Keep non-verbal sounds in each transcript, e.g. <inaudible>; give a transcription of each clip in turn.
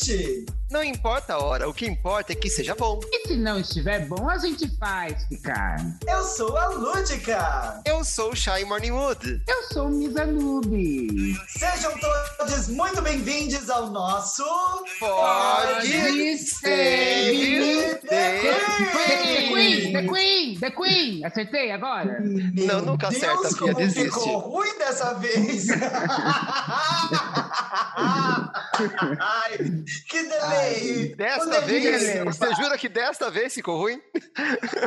noite. Não importa a hora, o que importa é que seja bom. E se não estiver bom, a gente faz ficar. Eu sou a Lúdica. Eu sou o Shy Morningwood. Eu sou o Misanube. Sejam todos muito bem-vindos ao nosso... Pode ser The Queen, The Queen, The Queen. Acertei agora? Não, nunca acerta, Deus, Pia, como desiste. ficou ruim dessa vez. <laughs> Ai, que delay. Desta O delírio. vez, você jura que desta vez ficou ruim?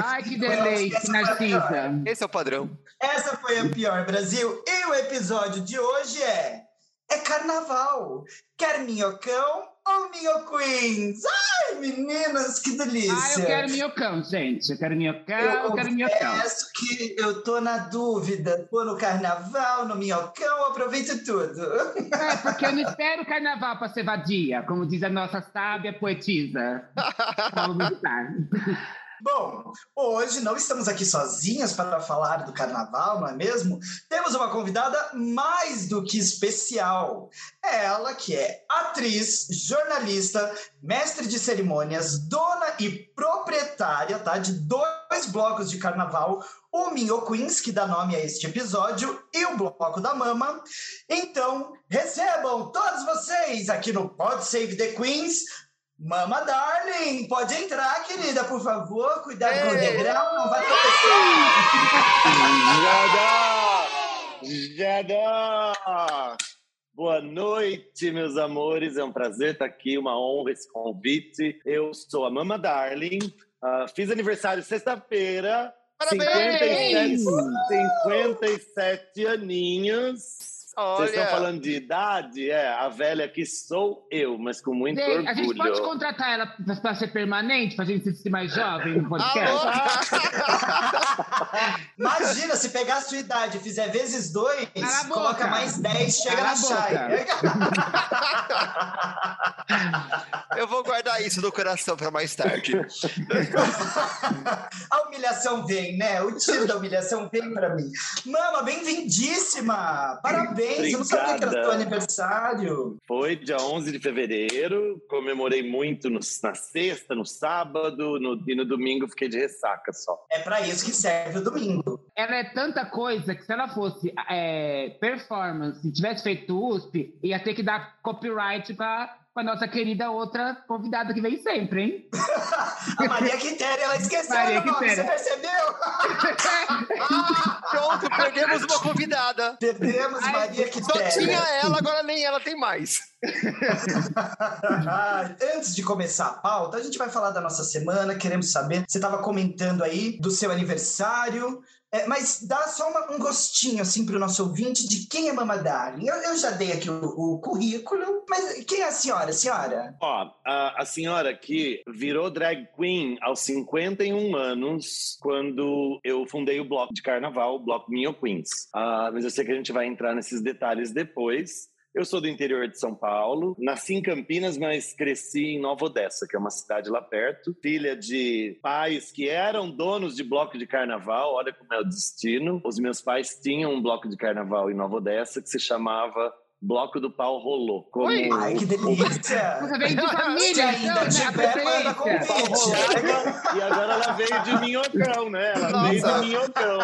Ai, que deleite, Narcisa. Esse é o padrão. Essa foi a pior, Brasil. E o episódio de hoje é... É carnaval. Quer minhocão ou minhoqueens? Ai, meninas, que delícia. Ah, eu quero minhocão, gente. Eu quero minhocão, eu quero minhocão. que eu tô na dúvida. Tô no carnaval, no minhocão, aproveito tudo. É, <laughs> porque eu não espero o carnaval para ser vadia, como diz a nossa sábia poetisa. <laughs> Vittar. Bom, hoje não estamos aqui sozinhas para falar do carnaval, não é mesmo? Temos uma convidada mais do que especial. É ela que é atriz, jornalista, mestre de cerimônias, dona e proprietária tá, de dois blocos de carnaval, o Minho Queens, que dá nome a este episódio, e o Bloco da Mama. Então, recebam todos vocês aqui no Pod Save the Queens, Mama Darling, pode entrar, querida, por favor. Cuidado com o degrau, não vai tropeçar. Já dá! Boa noite, meus amores. É um prazer estar aqui, uma honra esse convite. Eu sou a Mama Darling. ah, fiz aniversário sexta-feira. Parabéns! 57, 57 aninhos. Vocês estão Olha, falando de idade? É, a velha aqui sou eu, mas com muito Gente, a gente pode orgulho. contratar ela para ser permanente, para a gente se sentir mais jovem no podcast? <laughs> Imagina, se pegar a sua idade e fizer vezes dois, coloca mais 10, chega Cala na Chay. <laughs> Eu vou guardar isso no coração para mais tarde. <laughs> a humilhação vem, né? O tiro da humilhação vem pra mim. Mama, bem-vindíssima! Parabéns! Eu não sabia que era Obrigada. seu aniversário. Foi dia 11 de fevereiro, comemorei muito no- na sexta, no sábado, no, e no domingo fiquei de ressaca só. É pra isso que serve o domingo. Ela é tanta coisa que se ela fosse é, performance, e tivesse feito USP, ia ter que dar copyright para a nossa querida outra convidada que vem sempre, hein? <laughs> A Maria Quitéria, ela esqueceu Maria o nome, você percebeu? <laughs> Pronto, perdemos uma convidada. Perdemos Ai, Maria Só Quitéria. tinha ela, agora nem ela tem mais. <laughs> Antes de começar a pauta, a gente vai falar da nossa semana. Queremos saber. Você estava comentando aí do seu aniversário, é, mas dá só uma- um gostinho assim para o nosso ouvinte de quem é Mama Darling. Eu, eu já dei aqui o, o currículo, mas quem é a senhora, senhora? Ó, a, a senhora aqui virou drag queen aos 51 anos, quando eu fundei o bloco de carnaval, o Bloco Minho Queens. Ah, mas eu sei que a gente vai entrar nesses detalhes depois. Eu sou do interior de São Paulo, nasci em Campinas, mas cresci em Nova Odessa, que é uma cidade lá perto. Filha de pais que eram donos de bloco de carnaval, olha como é o destino. Os meus pais tinham um bloco de carnaval em Nova Odessa que se chamava Bloco do Pau Rolô. Como Oi. Ai, que delícia! Você vem de <laughs> família, ainda então, né? Tiver, manda. E agora ela veio de minhocão, né? Ela Nossa. veio de minhocão.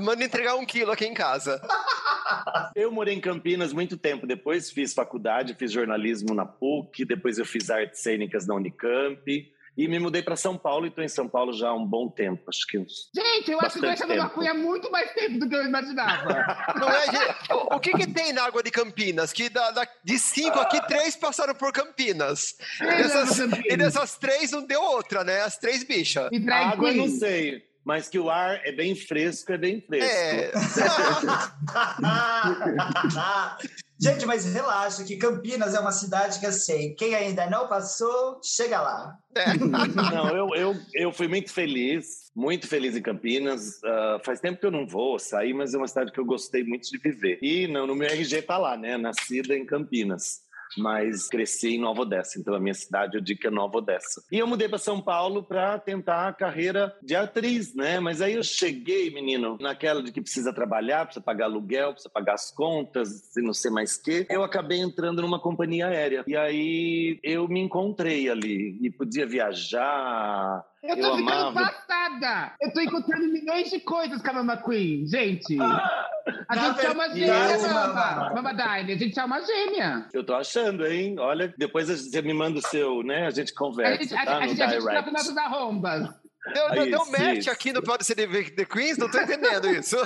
Manda entregar um quilo aqui em casa. Eu morei em Campinas muito tempo. Depois fiz faculdade, fiz jornalismo na PUC, depois eu fiz artes cênicas na Unicamp. E me mudei para São Paulo e estou em São Paulo já há um bom tempo, acho que uns. Gente, eu acho que Bastante deixa a tempo. maconha há muito mais tempo do que eu imaginava. <laughs> Não é, gente? O- O que, que tem na água de Campinas? Que da- da- de cinco aqui, três passaram por Campinas. E dessas, e dessas três não deu outra, né? As três bichas. E A água eu não sei, mas que o ar é bem fresco, é bem fresco. É. <laughs> <laughs> Gente, mas relaxa que Campinas é uma cidade que assim, quem ainda não passou, chega lá. é. <laughs> Não, eu, eu, eu fui muito feliz, muito feliz em Campinas. Ah, faz tempo que eu não vou sair, mas é uma cidade que eu gostei muito de viver. E não, no meu RG tá lá, né? Nascida em Campinas. Mas cresci em Nova Odessa, então a minha cidade eu digo que é Nova Odessa. E eu mudei para São Paulo para tentar a carreira de atriz, né? Mas aí eu cheguei, menino, naquela de que precisa trabalhar, precisa pagar aluguel, precisa pagar as contas e não sei mais o quê. Eu acabei entrando numa companhia aérea. E aí eu me encontrei ali e podia viajar, eu tô eu ficando amava... passada! Eu tô encontrando milhões de coisas com a Mama Queen, gente! a gente é uma gêmea, Mama! Mama Dine, a gente é uma gêmea! Eu tô achando, hein? Olha, depois você me manda o seu, né? A gente conversa, a gente, tá? A, a, a gente, direct. A gente nossas arrombas. Deu, deu, deu match aqui no Pode Ser The Queens, não tô entendendo isso.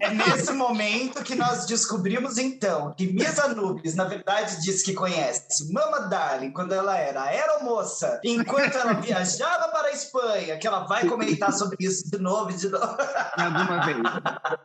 É nesse momento que nós descobrimos, então, que Miss Anubis, na verdade, disse que conhece Mama Darling quando ela era aeromoça, enquanto ela viajava para a Espanha, que ela vai comentar sobre isso de novo e de novo. Alguma vez.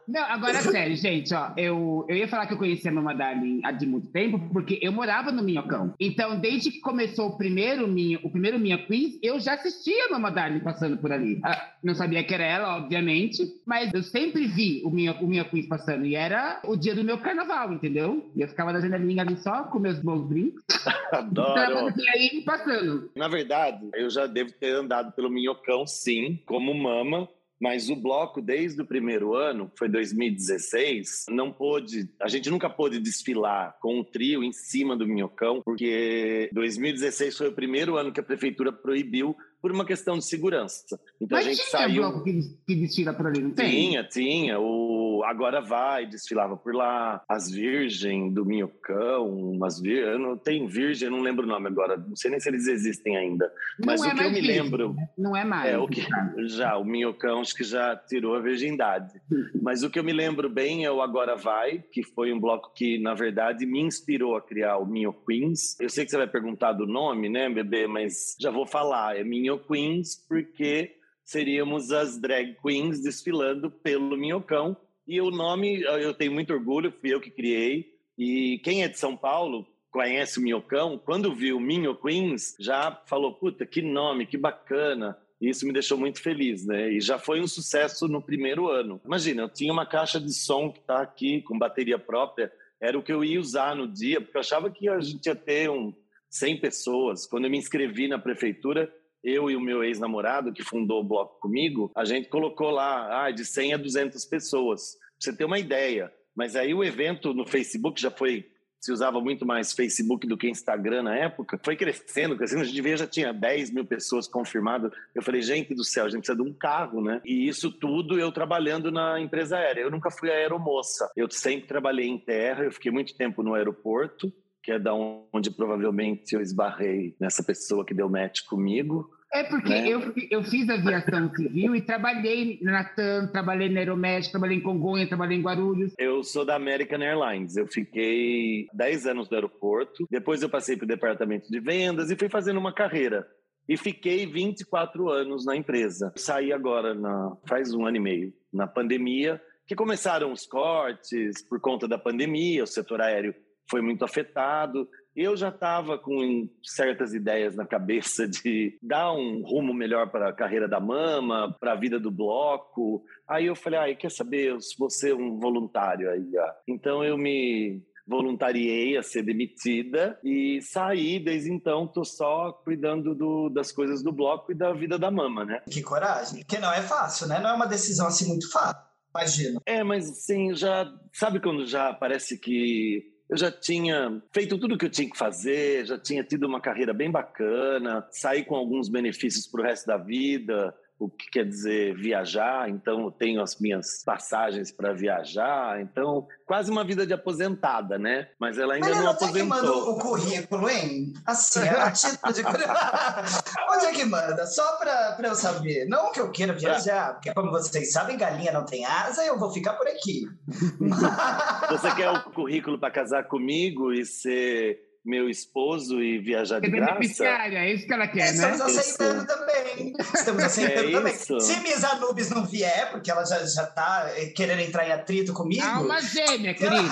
Não, agora sério, gente, ó, eu, eu ia falar que eu conhecia a Mama Darling há de muito tempo, porque eu morava no Minhocão. Então, desde que começou o primeiro Minha, o primeiro Minha Queens, eu já assistia a Mama Darling passando por por ali. Ah, não sabia que era ela, obviamente, mas eu sempre vi o minha, o minha quiz passando. E era o dia do meu carnaval, entendeu? E eu ficava na janelinha ali só com meus bons brincos. <laughs> Adoro. E aí passando. Na verdade, eu já devo ter andado pelo Minhocão, sim, como mama. Mas o bloco, desde o primeiro ano, foi 2016, não pôde, a gente nunca pôde desfilar com o trio em cima do Minhocão, porque 2016 foi o primeiro ano que a prefeitura proibiu por uma questão de segurança. Então Mas a gente tinha saiu. bloco que, que desfila por ali, não tem? Tinha, tinha. O Agora Vai desfilava por lá. As Virgem do Minhocão, as vir... eu não tenho Virgem, eu não lembro o nome agora. Não sei nem se eles existem ainda. Mas não o é que eu me virgem, lembro. Né? Não é mais. É o que já o Minhocão acho que já tirou a virgindade. Mas o que eu me lembro bem é o Agora Vai, que foi um bloco que na verdade me inspirou a criar o Minho Queens. Eu sei que você vai perguntar do nome, né, bebê, mas já vou falar. É Minho Minho Queens, porque seríamos as drag queens desfilando pelo Minhocão. E o nome, eu tenho muito orgulho, fui eu que criei. E quem é de São Paulo conhece o Minhocão, quando viu Minho Queens, já falou: puta, que nome, que bacana. E isso me deixou muito feliz, né? E já foi um sucesso no primeiro ano. Imagina, eu tinha uma caixa de som que está aqui, com bateria própria, era o que eu ia usar no dia, porque eu achava que a gente ia ter um 100 pessoas. Quando eu me inscrevi na prefeitura, eu e o meu ex-namorado, que fundou o bloco comigo, a gente colocou lá ah, de 100 a 200 pessoas. Pra você ter uma ideia. Mas aí o evento no Facebook já foi se usava muito mais Facebook do que Instagram na época, foi crescendo, crescendo. A gente vê, já tinha 10 mil pessoas confirmadas. Eu falei, gente do céu, a gente precisa de um carro, né? E isso tudo eu trabalhando na empresa aérea. Eu nunca fui aeromoça. Eu sempre trabalhei em terra, eu fiquei muito tempo no aeroporto que é da onde provavelmente eu esbarrei nessa pessoa que deu match comigo. É porque né? eu, eu fiz aviação <laughs> civil e trabalhei na TAM, trabalhei na Aeroméxico, trabalhei em Congonha, trabalhei em Guarulhos. Eu sou da American Airlines. Eu fiquei 10 anos no aeroporto, depois eu passei para o departamento de vendas e fui fazendo uma carreira. E fiquei 24 anos na empresa. Saí agora, na, faz um ano e meio, na pandemia, que começaram os cortes por conta da pandemia, o setor aéreo foi muito afetado. Eu já estava com certas ideias na cabeça de dar um rumo melhor para a carreira da mama, para a vida do bloco. Aí eu falei, ah, quer saber, eu vou ser um voluntário aí. Então eu me voluntariei a ser demitida e saí desde então tô só cuidando do, das coisas do bloco e da vida da mama, né? Que coragem, que não é fácil, né? Não é uma decisão assim muito fácil, imagino. É, mas assim, já sabe quando já parece que eu já tinha feito tudo o que eu tinha que fazer, já tinha tido uma carreira bem bacana, saí com alguns benefícios para o resto da vida, o que quer dizer viajar, então eu tenho as minhas passagens para viajar, então quase uma vida de aposentada, né? Mas ela ainda Mas não aposentou. Onde é que manda o currículo, hein? Assim, é a título de <laughs> Onde é que manda? Só para eu saber. Não que eu queira viajar, porque como vocês sabem, galinha não tem asa, eu vou ficar por aqui. <laughs> Você quer o currículo para casar comigo e ser meu esposo e viajar de graça. Beneficiária, é isso que ela quer, Estamos né? aceitando isso. também. Estamos aceitando é também. Isso. Se Miss Anubis não vier, porque ela já, já tá eh, querendo entrar em atrito comigo. Alma gêmea, querido. <laughs>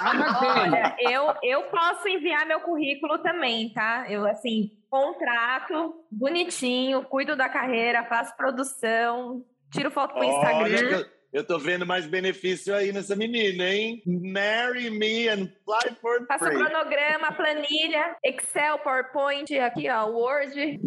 Alma gêmea. Olha, eu, eu posso enviar meu currículo também, tá? Eu, assim, contrato, bonitinho, cuido da carreira, faço produção, tiro foto pro Instagram. Eu tô vendo mais benefício aí nessa menina, hein? Marry me and fly for Faça free. cronograma, planilha, Excel, PowerPoint, aqui ó, Word.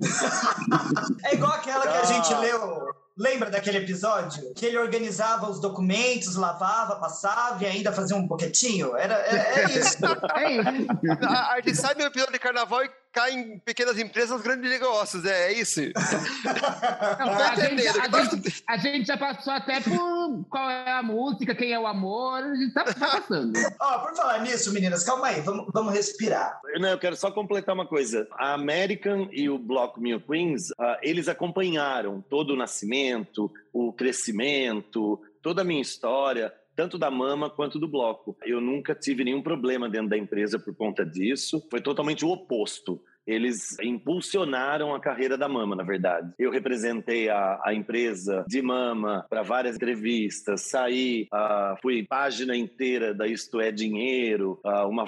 É igual aquela que a Ah. gente leu. Lembra daquele episódio? Que ele organizava os documentos, lavava, passava e ainda fazia um boquetinho? Era, é, é <laughs> isso. É isso. A, a gente sai do episódio de carnaval e cai em pequenas empresas, grandes negócios. É, é isso. Não, Tá a, gente, a, gente, a gente já passou até por qual é a música, quem é o amor, a gente tá, tá passando. <laughs> Ó, por falar nisso, meninas, calma aí, vamos, vamos respirar. Não, eu quero só completar uma coisa. A American e o Block Mil Queens, ah, eles acompanharam todo o nascimento, o crescimento, toda a minha história, tanto da Mama quanto do Bloco. Eu nunca tive nenhum problema dentro da empresa por conta disso. Foi totalmente o oposto. Eles impulsionaram a carreira da Mama, na verdade. Eu representei a, a empresa de Mama para várias entrevistas, saí, ah, fui página inteira da Isto é Dinheiro, ah, uma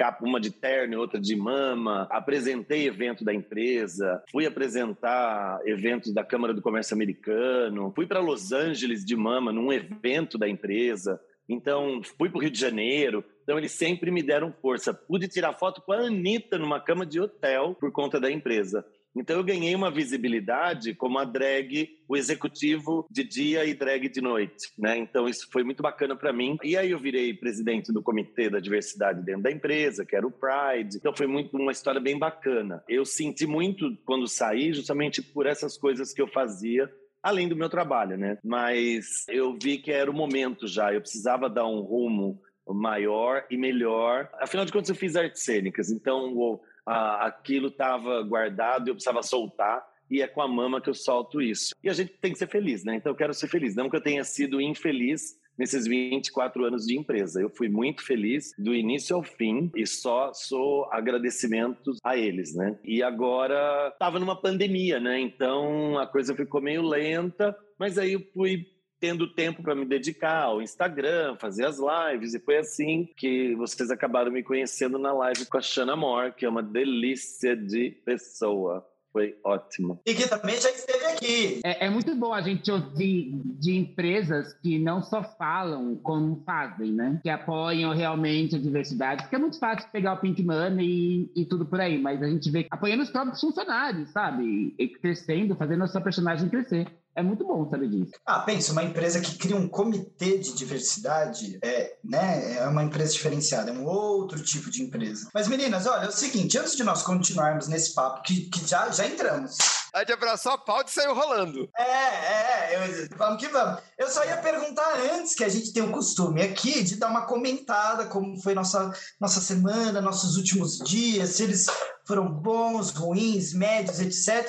capa, uma de terno e outra de mama, apresentei evento da empresa, fui apresentar eventos da Câmara do Comércio Americano, fui para Los Angeles de mama num evento da empresa. Então, fui para o Rio de Janeiro. Então, eles sempre me deram força. Pude tirar foto com a Anitta numa cama de hotel por conta da empresa. Então, eu ganhei uma visibilidade como a drag, o executivo de dia e drag de noite, né? Então, isso foi muito bacana para mim. E aí, eu virei presidente do Comitê da Diversidade dentro da empresa, que era o Pride. Então, foi muito uma história bem bacana. Eu senti muito quando saí, justamente por essas coisas que eu fazia além do meu trabalho, né? Mas eu vi que era o momento já, eu precisava dar um rumo maior e melhor. Afinal de contas, eu fiz artes cênicas, então o, a, aquilo estava guardado e eu precisava soltar. E é com a mama que eu solto isso. E a gente tem que ser feliz, né? Então eu quero ser feliz. Não que eu tenha sido infeliz nesses 24 anos de empresa. Eu fui muito feliz do início ao fim e só sou agradecimentos a eles, né? E agora estava numa pandemia, né? Então a coisa ficou meio lenta, mas aí eu fui tendo tempo para me dedicar ao Instagram, fazer as lives, e foi assim que vocês acabaram me conhecendo na live com a Shana Moore, que é uma delícia de pessoa. Foi ótimo. E que também já esteve aqui. É, é muito bom a gente ouvir de empresas que não só falam como fazem, né? Que apoiam realmente a diversidade. Porque é muito fácil pegar o Pink Money e, e tudo por aí, mas a gente vê apoiando os próprios funcionários, sabe? E crescendo, fazendo a sua personagem crescer. É muito bom saber disso. Ah, pensa, uma empresa que cria um comitê de diversidade é, né, é uma empresa diferenciada, é um outro tipo de empresa. Mas, meninas, olha, é o seguinte, antes de nós continuarmos nesse papo, que, que já, já entramos. A gente abraçou a pauta e saiu rolando. É, é, eu, vamos que vamos. Eu só ia perguntar antes, que a gente tem o costume aqui de dar uma comentada, como foi nossa, nossa semana, nossos últimos dias, se eles foram bons, ruins, médios, etc.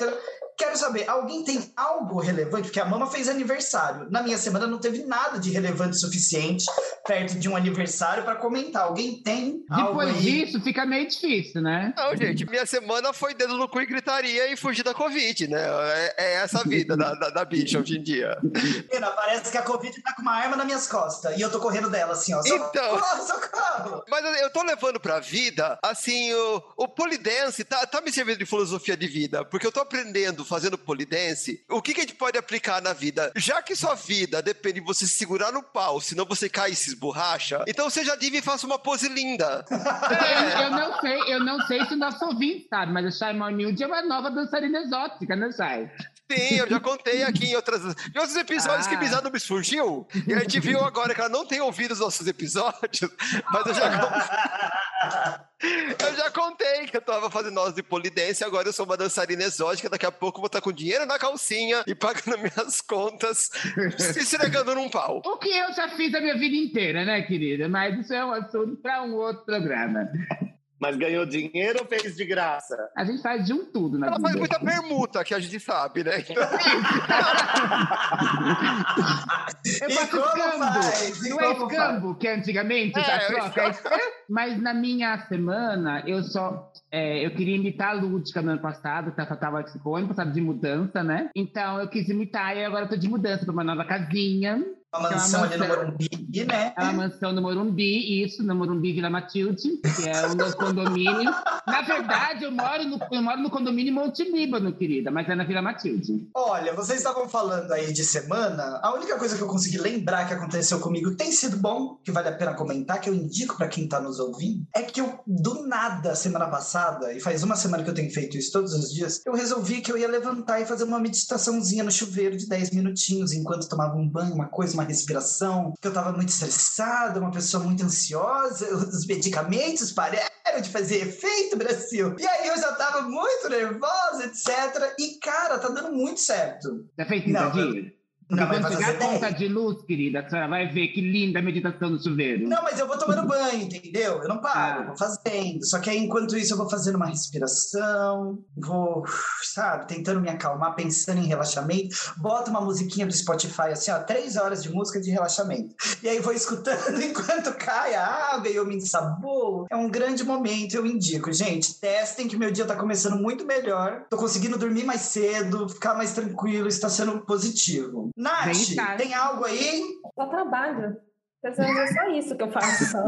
Quero saber, alguém tem algo relevante? Porque a Mama fez aniversário. Na minha semana não teve nada de relevante o suficiente perto de um aniversário para comentar. Alguém tem algo Depois aí? disso, fica meio difícil, né? Não, gente, minha semana foi dedo no cu e gritaria e fugir da Covid, né? É, é essa a vida da, da, da bicha hoje em dia. Menina, parece que a Covid tá com uma arma nas minhas costas e eu tô correndo dela, assim, ó. Socorro, Então. socorro! Mas eu tô levando pra vida, assim, o, o polidense tá, tá me servindo de filosofia de vida, porque eu tô aprendendo, fazendo polidense, o que, que a gente pode aplicar na vida? Já que sua vida depende de você se segurar no pau, senão você cai e se esborracha, então seja diva e faça uma pose linda. Eu, não sei, eu não sei se o nosso ouvinte sabe, mas a Shai Monilde é uma nova dançarina exótica, né, Shai? Sim, eu já contei aqui em, outras, em outros episódios Ah. que Bizarro me surgiu, e a gente viu agora que ela não tem ouvido os nossos episódios, mas eu já, eu já contei que eu tava fazendo aulas de polidense, agora eu sou uma dançarina exótica, daqui a pouco vou estar com dinheiro na calcinha e pagando <laughs> minhas contas, se esfregando num pau. O que eu já fiz a minha vida inteira, né, querida? Mas isso é um assunto para um outro programa. Mas ganhou dinheiro ou fez de graça? A gente faz de um tudo na Ela faz vida. muita permuta, que a gente sabe, né? <laughs> Então, Eu E faço escambo. faz? E Não é escambo que antigamente É, já é troca, é escambo. Mas na minha semana, eu só. é, eu queria imitar a Lúdica no ano passado, que ela tava tipo, ano passado de mudança, né? Então eu quis imitar e agora eu tô de mudança pra uma nova casinha. Uma uma mansão ali no mansão. Morumbi, né? É uma mansão no Morumbi, isso, no Morumbi Vila Matilde, que é um dos condomínios. Na verdade, eu moro no, eu moro no condomínio Monte Líbano, querida, mas é na Vila Matilde. Olha, vocês estavam falando aí de semana. A única coisa que eu consegui lembrar que aconteceu comigo tem sido bom, que vale a pena comentar, que eu indico pra quem tá nos ouvindo, é que eu, do nada, semana passada, e faz uma semana que eu tenho feito isso todos os dias, eu resolvi que eu ia levantar e fazer uma meditaçãozinha no chuveiro de 10 minutinhos, enquanto tomava um banho, uma coisa, uma respiração, que eu tava muito estressada, uma pessoa muito ansiosa, <laughs> os medicamentos pararam de fazer efeito, Brasil. E aí eu já tava muito nervosa, etc. E, cara, tá dando muito certo. Fez 30 Não, Não, quando vai fazer a conta 10. de luz, querida, a senhora vai ver que linda a meditação no chuveiro. Não, mas eu vou tomando banho, entendeu? Eu não paro, Ah. vou fazendo. Só que aí, enquanto isso, eu vou fazendo uma respiração, vou, sabe, tentando me acalmar, pensando em relaxamento. Boto uma musiquinha do Spotify, assim, ó, três horas de música de relaxamento. E aí vou escutando <laughs> enquanto cai a água e eu me ensaboo. É um grande momento, eu indico. Gente, testem que meu dia tá começando muito melhor. Tô conseguindo dormir mais cedo, ficar mais tranquilo, está sendo positivo. Nath, tem algo aí? Só trabalho. Pessoas, É só isso que eu faço. <laughs> Só.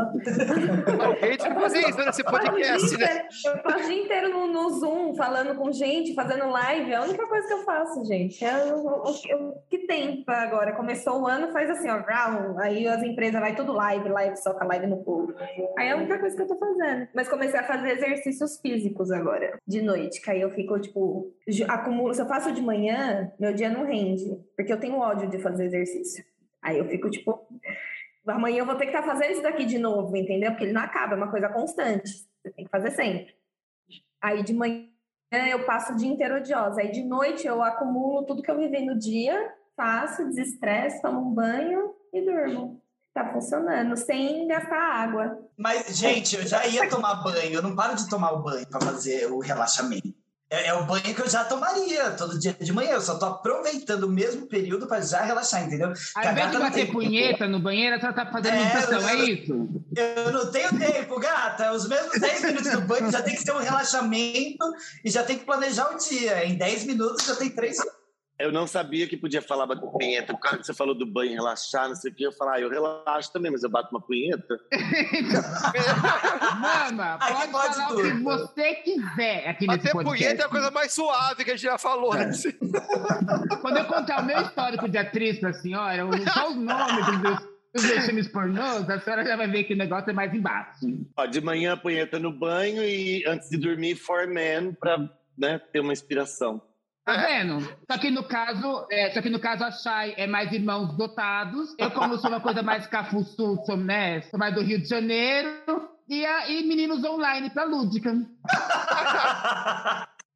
Fazer isso nesse podcast, né? Eu passo o dia inteiro no, no Zoom, falando com gente, fazendo live. É a única coisa que eu faço, gente. É o, o- o- o que tem pra agora. Começou o ano, faz assim, ó. Aí as empresas vai tudo live, live, soca live no povo. Aí é a única coisa que eu tô fazendo. Mas comecei a fazer exercícios físicos agora, de noite. Que aí eu fico, tipo, acumulo. Se eu faço de manhã, meu dia não rende. Porque eu tenho ódio de fazer exercício. Aí eu fico, tipo, amanhã eu vou ter que estar fazendo isso daqui de novo, entendeu? Porque ele não acaba, é uma coisa constante. Você tem que fazer sempre. Aí de manhã eu passo o dia inteiro odiosa. Aí de noite eu acumulo tudo que eu vivi no dia, faço, desestresso, tomo um banho e durmo. Tá funcionando, sem gastar água. Mas, gente, eu já ia tomar banho. Eu não paro de tomar o banho para fazer o relaxamento. É, é o banho que eu já tomaria todo dia de manhã. Eu só tô aproveitando o mesmo período para já relaxar, entendeu? Ao invés de bater tem- punheta no banheiro, a senhora tá fazendo É, meditação, eu- é isso? Eu não tenho tempo, gata. Os mesmos 10 minutos do banho já tem que ser um relaxamento e já tem que planejar o dia. Em 10 minutos já tem três. Eu não sabia que podia falar bater punheta. O cara que você falou do banho, relaxar, não sei o que, eu falar, ah, eu relaxo também, mas eu bato uma punheta. <laughs> Mama, pode, pode falar o que tudo. você quiser aqui nesse Até podcast. punheta é a coisa mais suave que a gente já falou, né? Quando eu contar o meu histórico de atriz pra senhora, o- só os nomes dos meus, meus filmes pornôs, a senhora já vai ver que o negócio é mais embaixo. Ó, de manhã, punheta no banho e antes de dormir, for man, pra né, ter uma inspiração. Tá vendo? Só que no caso, é, só que no caso a Chay é mais irmãos dotados. Eu, como sou uma coisa mais cafuçu, sou, né, sou mais do Rio de Janeiro. E, a, e meninos online pra Lúdica.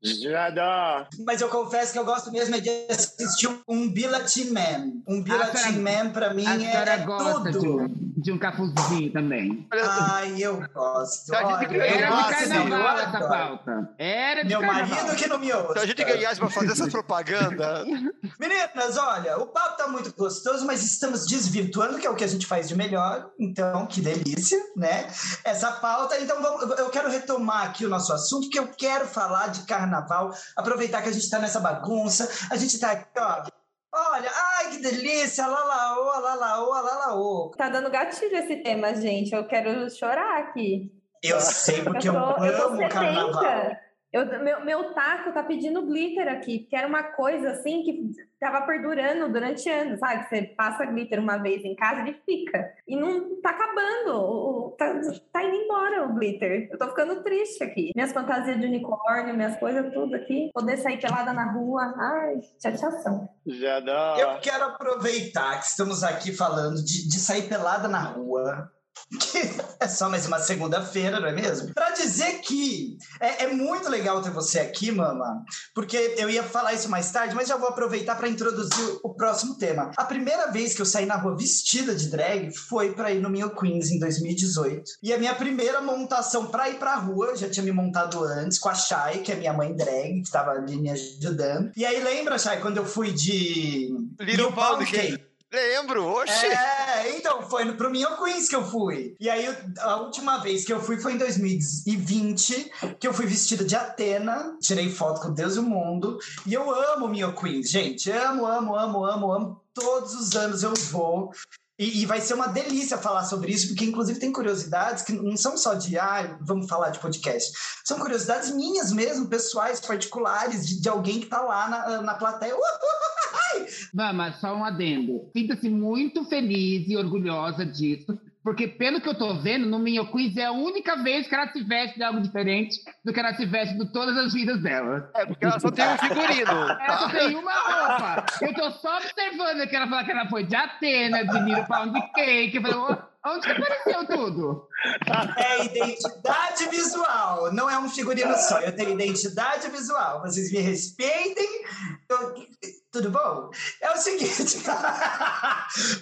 Já dá. Mas eu confesso que eu gosto mesmo é de assistir um Billete Man. Um senhora- Man, pra mim, A é, é gosta de tudo. um, de um cafuzinho também. Ai, eu gosto. A gente ganha- Era de carnaval essa pauta. Era de Meu carnaval. marido que não me ouça. Se a gente ganhasse pra fazer essa propaganda. <laughs> Meninas, olha, o papo tá muito gostoso, mas estamos desvirtuando, que é o que a gente faz de melhor. Então, que delícia, né? Essa pauta. Então, vamos, eu quero retomar aqui o nosso assunto, porque eu quero falar de carnaval, aproveitar que a gente tá nessa bagunça. A gente tá aqui, ó. Olha, ai, que delícia! Lalaô, lalaô, lalaô. Tá dando gatilho esse tema, gente. Eu quero chorar aqui. Eu sei porque eu, eu tô, eu amo carnaval. Eu, meu, meu taco tá pedindo glitter aqui, porque era uma coisa assim que tava perdurando durante anos, sabe? Você passa glitter uma vez em casa e ele fica. E não tá acabando. Tá, tá indo embora o glitter. Eu tô ficando triste aqui. Minhas fantasias de unicórnio, minhas coisas, tudo aqui. Poder sair pelada na rua. Ai, chateação. Já dá. Eu quero aproveitar que estamos aqui falando de, de sair pelada na rua. Que é só mais uma segunda-feira, não é mesmo? Pra dizer que é, é muito legal ter você aqui, mama, porque eu ia falar isso mais tarde, mas já vou aproveitar para introduzir o próximo tema. A primeira vez que eu saí na rua vestida de drag foi para ir no Minho Queens em 2018. E a minha primeira montação para ir pra rua, eu já tinha me montado antes com a Shai, que é minha mãe drag, que tava ali me ajudando. E aí lembra, Shai, quando eu fui de Little Pound Cake? Lembro, oxe. É, então, foi pro Minho Queens que eu fui. E aí, a última vez que eu fui foi em 2020, que eu fui vestida de Atena, tirei foto com Deus e o mundo. E eu amo Minho Queens, gente. Amo, amo, amo, amo, amo. Todos os anos eu vou. E, e, vai ser uma delícia falar sobre isso, porque inclusive tem curiosidades que não são só de, ah, vamos falar de podcast. São curiosidades minhas mesmo, pessoais, particulares, de, de alguém que está lá na, na plateia. Mama, <laughs> só um adendo. Sinta-se muito feliz e orgulhosa disso, porque pelo que eu tô vendo, no Minho Quiz é a única vez que ela se veste de algo diferente do que ela se veste de todas as vidas dela. É, porque ela só tem um figurino. Ela só tem uma roupa. Eu tô só observando que ela fala que ela foi de Atena, de Nilo Pound Cake. Eu falei, onde que apareceu tudo? É identidade visual, não é um figurino só. Eu tenho identidade visual. Vocês me respeitem. Eu... Tudo bom? É o seguinte. <laughs>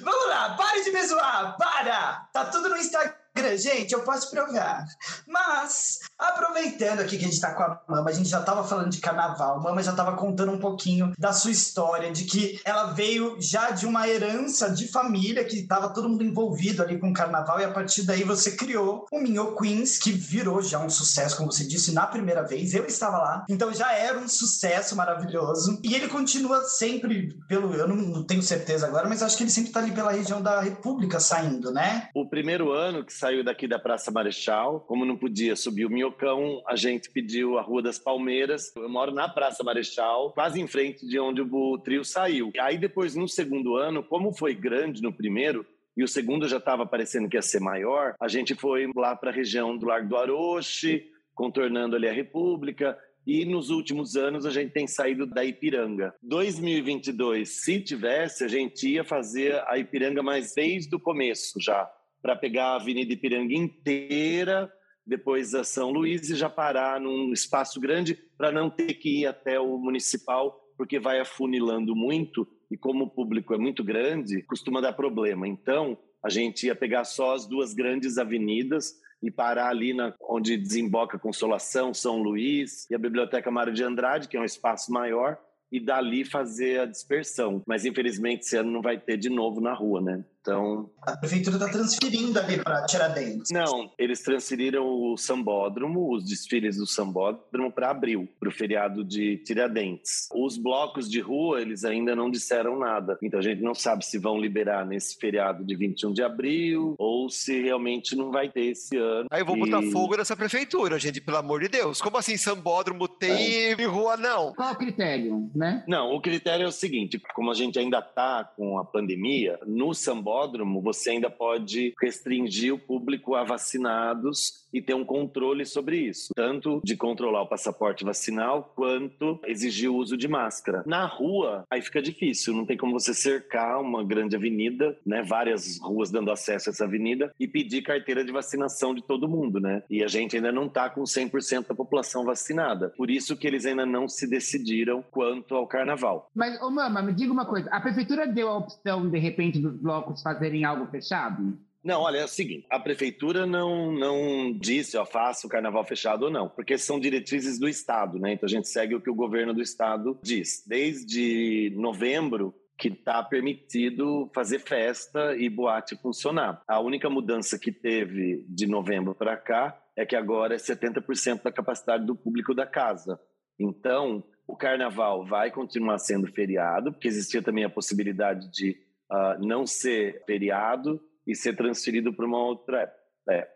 Vamos lá, pare de me zoar, para! Tá tudo no Instagram gente, eu posso provar. Mas, aproveitando aqui que a gente tá com a Mama, a gente já tava falando de carnaval, a Mama já tava contando um pouquinho da sua história, de que ela veio já de uma herança de família, que tava todo mundo envolvido ali com o carnaval, e a partir daí você criou o Minho Queens, que virou já um sucesso, como você disse, na primeira vez. Eu estava lá, então já era um sucesso maravilhoso. E ele continua sempre pelo. Eu não, não tenho certeza agora, mas acho que ele sempre tá ali pela região da República saindo, né? O primeiro ano que saiu daqui da Praça Marechal. Como não podia subir o Minhocão, a gente pediu a Rua das Palmeiras. Eu moro na Praça Marechal, quase em frente de onde o trio saiu. Aí depois, no segundo ano, como foi grande no primeiro, e o segundo já estava parecendo que ia ser maior, a gente foi lá para a região do Largo do Aroche, contornando ali a República, e nos últimos anos a gente tem saído da Ipiranga. 2022, se tivesse, a gente ia fazer a Ipiranga mais desde o começo já para pegar a Avenida Ipiranga inteira, depois a São Luís e já parar num espaço grande para não ter que ir até o municipal, porque vai afunilando muito e como o público é muito grande, costuma dar problema. Então, a gente ia pegar só as duas grandes avenidas e parar ali na, onde desemboca Consolação, São Luís e a Biblioteca Mário de Andrade, que é um espaço maior, e dali fazer a dispersão. Mas infelizmente esse ano não vai ter de novo na rua, né? Então. A prefeitura está transferindo ali para Tiradentes. Não, eles transferiram o sambódromo, os desfiles do sambódromo para abril, para o feriado de Tiradentes. Os blocos de rua, eles ainda não disseram nada. Então a gente não sabe se vão liberar nesse feriado de 21 de abril ou se realmente não vai ter esse ano. Aí eu vou e... botar fogo nessa prefeitura, gente, pelo amor de Deus. Como assim sambódromo tem é. e rua não? Qual o critério, né? Não, o critério é o seguinte: como a gente ainda está com a pandemia, no sambódromo você ainda pode restringir o público a vacinados e ter um controle sobre isso, tanto de controlar o passaporte vacinal quanto exigir o uso de máscara. Na rua, aí fica difícil, não tem como você cercar uma grande avenida, né, várias ruas dando acesso a essa avenida e pedir carteira de vacinação de todo mundo, né? E a gente ainda não está com 100% da população vacinada. Por isso que eles ainda não se decidiram quanto ao carnaval. Mas, ô mama, me diga uma coisa, a prefeitura deu a opção, de repente, dos blocos fazerem algo fechado? Não, olha, é o seguinte, a prefeitura não, não disse, ó, faça o carnaval fechado ou não, porque são diretrizes do Estado, né? Então a gente segue o que o governo do Estado diz. Desde novembro, que está permitido fazer festa e boate funcionar. A única mudança que teve de novembro para cá é que agora é 70% da capacidade do público da casa. Então, o carnaval vai continuar sendo feriado, porque existia também a possibilidade de uh, não ser feriado e ser transferido para uma outra época. É.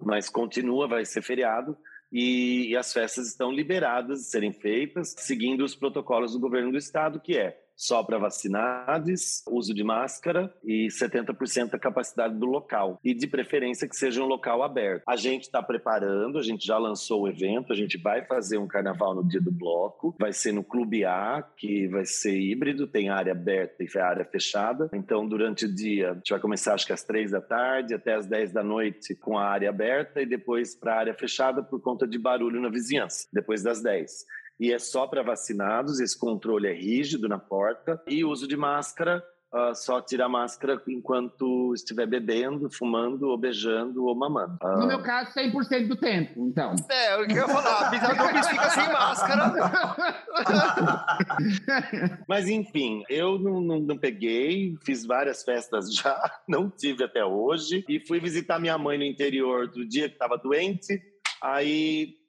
Mas continua, vai ser feriado e, e as festas estão liberadas de serem feitas seguindo os protocolos do governo do estado, que é só para vacinados, uso de máscara e 70% da capacidade do local. E de preferência que seja um local aberto. A gente está preparando, a gente já lançou o evento, a gente vai fazer um carnaval no dia do bloco, vai ser no Clube A, que vai ser híbrido, tem área aberta e área fechada. Então, durante o dia, a gente vai começar acho que às três da tarde até às 10 da noite com a área aberta e depois para a área fechada por conta de barulho na vizinhança, depois das 10 e é só para vacinados. Esse controle é rígido na porta e uso de máscara uh, só tirar máscara enquanto estiver bebendo, fumando, ou beijando, ou mamando. Uh... No meu caso, 100% do tempo, então. É, o que eu ia falar, a Bisa Nubes fica sem máscara. <laughs> Mas enfim, eu não, não, não, peguei, fiz várias festas <laughs> já, não tive até hoje, e fui visitar minha mãe no interior do dia que estava doente, aí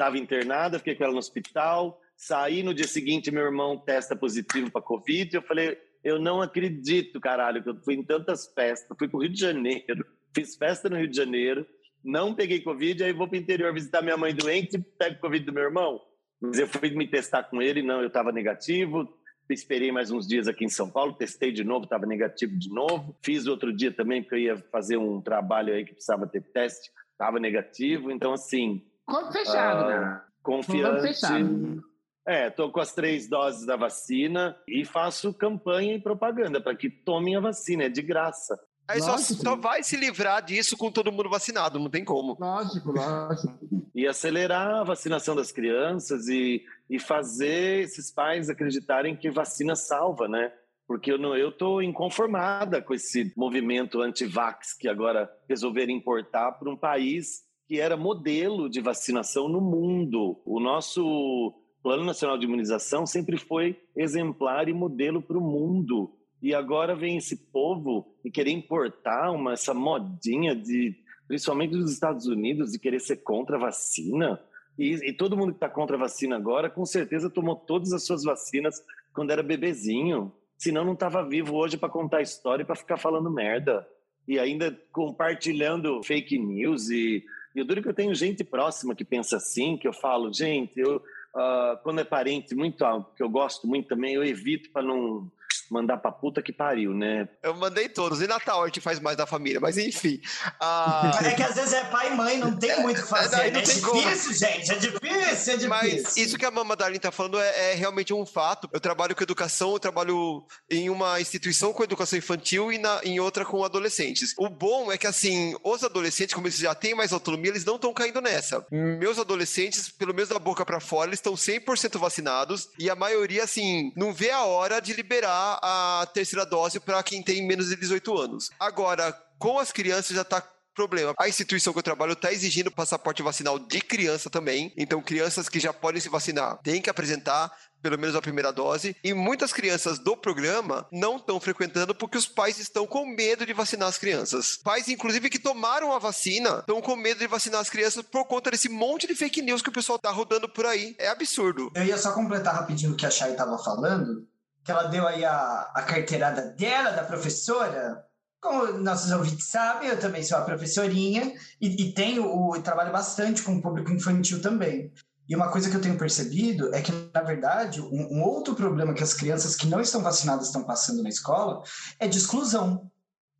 estava internada, fiquei com ela no hospital, saí no dia seguinte, meu irmão testa positivo para Covid, eu falei, eu não acredito, caralho, que eu fui em tantas festas, fui para o Rio de Janeiro, <laughs> fiz festa no Rio de Janeiro, não peguei Covid, aí vou para o interior visitar minha mãe doente pego Covid do meu irmão. Mas eu fui me testar com ele, não, eu estava negativo, esperei mais uns dias aqui em São Paulo, testei de novo, estava negativo de novo. Fiz outro dia também, porque eu ia fazer um trabalho aí que precisava ter teste, estava negativo. Então, assim. Corpo fechado, uh, né? Confiante. Fechado. É, estou com as três doses da vacina e faço campanha e propaganda para que tomem a vacina, é de graça. Aí só, só, vai se livrar disso com todo mundo vacinado, não tem como. Lógico, lógico. E acelerar a vacinação das crianças e, e fazer esses pais acreditarem que vacina salva, né? Porque eu não, eu tô inconformada com esse movimento anti-vax que agora resolveram importar para um país que era modelo de vacinação no mundo. O nosso Plano Nacional de Imunização sempre foi exemplar e modelo para o mundo. E agora vem esse povo e querer importar uma, essa modinha de, principalmente dos Estados Unidos, de querer ser contra a vacina. E, e todo mundo que está contra a vacina agora, com certeza tomou todas as suas vacinas quando era bebezinho. Senão não estava vivo hoje para contar história e para ficar falando merda. E ainda compartilhando fake news. E, e eu duro que eu tenho gente próxima que pensa assim, que eu falo, gente, eu, uh, quando é parente muito que eu gosto muito também, eu evito para não mandar pra puta que pariu, né? Eu mandei todos. E Natal a gente faz mais da família, mas enfim. Ah... É que às vezes é pai e mãe, não tem muito o que fazer. É, né? é difícil, como. gente. É difícil, é difícil. Mas isso que a Mama Darlene tá falando é, é, realmente um fato. Eu trabalho com educação, eu trabalho em uma instituição com educação infantil e na, em outra com adolescentes. O bom é que, assim, os adolescentes, como eles já têm mais autonomia, eles não estão caindo nessa. Meus adolescentes, pelo menos da boca para fora, eles estão 100% vacinados e a maioria, assim, não vê a hora de liberar a terceira dose para quem tem menos de 18 anos. Agora, com as crianças já está problema. A instituição que eu trabalho está exigindo passaporte vacinal de criança também. Então, crianças que já podem se vacinar têm que apresentar pelo menos a primeira dose. E muitas crianças do programa não estão frequentando porque os pais estão com medo de vacinar as crianças. Pais, inclusive, que tomaram a vacina, estão com medo de vacinar as crianças por conta desse monte de fake news que o pessoal tá rodando por aí. É absurdo. Eu ia só completar rapidinho o que a Chay estava falando que ela deu aí a, a carteirada dela, da professora. Como nossos ouvintes sabem, eu também sou a professorinha e, e tenho o trabalho bastante com o público infantil também. E uma coisa que eu tenho percebido é que, na verdade, um, um, outro problema que as crianças que não estão vacinadas estão passando na escola é de exclusão,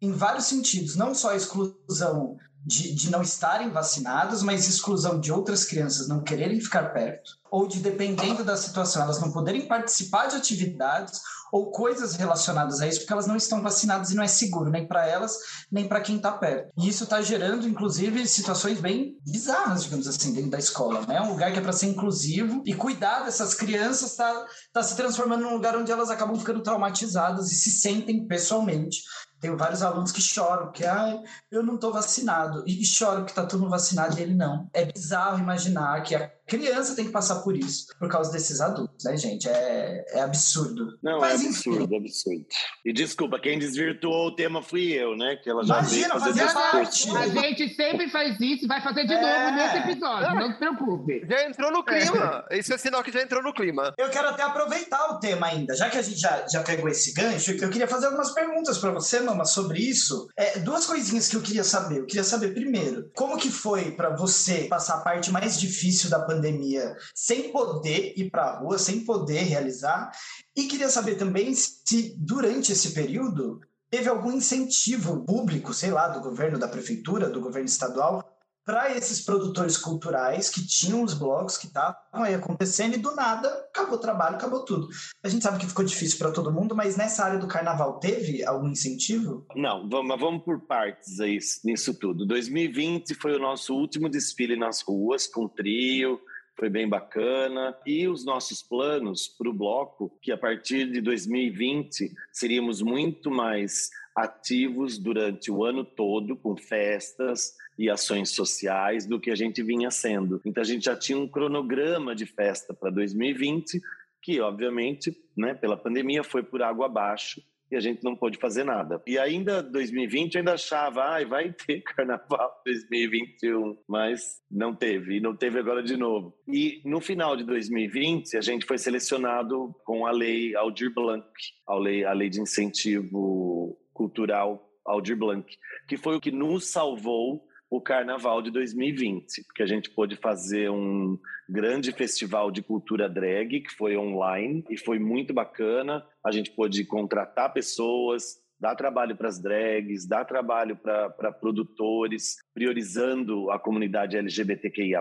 em vários sentidos. Não só exclusão de, de não estarem vacinadas, mas exclusão de outras crianças não quererem ficar perto, ou de, dependendo da situação, elas não poderem participar de atividades ou coisas relacionadas a isso, porque elas não estão vacinadas e não é seguro, nem para elas, nem para quem está perto. E isso está gerando, inclusive, situações bem bizarras, digamos assim, dentro da escola. Né? Um lugar que é para ser inclusivo e cuidar dessas crianças está tá se transformando num lugar onde elas acabam ficando traumatizadas e se sentem pessoalmente tenho vários alunos que choram, que ah, eu não estou vacinado. E, choram que está todo mundo vacinado e ele não. É bizarro imaginar que a criança tem que passar por isso por causa desses adultos, né, gente? É, é absurdo. Não, Mas, é absurdo, enfim. absurdo. E desculpa, quem desvirtuou o tema fui eu, né? Que ela já Imagina, fazia parte. A gente sempre faz isso e vai fazer de é... novo nesse episódio, não se preocupe. Já entrou no clima. É. Isso é sinal que já entrou no clima. Eu quero até aproveitar o tema ainda. Já que a gente já, já pegou esse gancho, eu queria fazer algumas perguntas para você, Mama, sobre isso. É, duas coisinhas que eu queria saber. Eu queria saber, primeiro, como que foi para você passar a parte mais difícil da pandemia pandemia sem poder ir para a rua, sem poder realizar. E queria saber também se durante esse período teve algum incentivo público, sei lá, do governo, da prefeitura, do governo estadual, para esses produtores culturais que tinham os blogs que estavam aí acontecendo e do nada acabou o trabalho, acabou tudo. A gente sabe que ficou difícil para todo mundo, mas nessa área do carnaval teve algum incentivo? Não, vamos, vamos por partes aí nisso tudo. 2020 foi o nosso último desfile nas ruas com trio, foi bem bacana. E os nossos planos para o bloco, que a partir de 2020 seríamos muito mais ativos durante o ano todo, com festas e ações sociais, do que a gente vinha sendo. Então a gente já tinha um cronograma de festa para 2020, que obviamente, né, pela pandemia, foi por água abaixo e a gente não pôde fazer nada. E ainda 2020 eu ainda achava, ai, ah, vai ter <laughs> carnaval 2021, mas não teve, e não teve agora de novo. E no final de 2020 a gente foi selecionado com a lei Aldir Blanc, a lei, a lei de incentivo cultural Aldir Blanc, que foi o que nos salvou o Carnaval de 2020, porque a gente pôde fazer um grande festival de cultura drag, que foi online, e foi muito bacana. A gente pôde contratar pessoas, dar trabalho para as drags, dar trabalho para produtores, priorizando a comunidade LGBTQIA.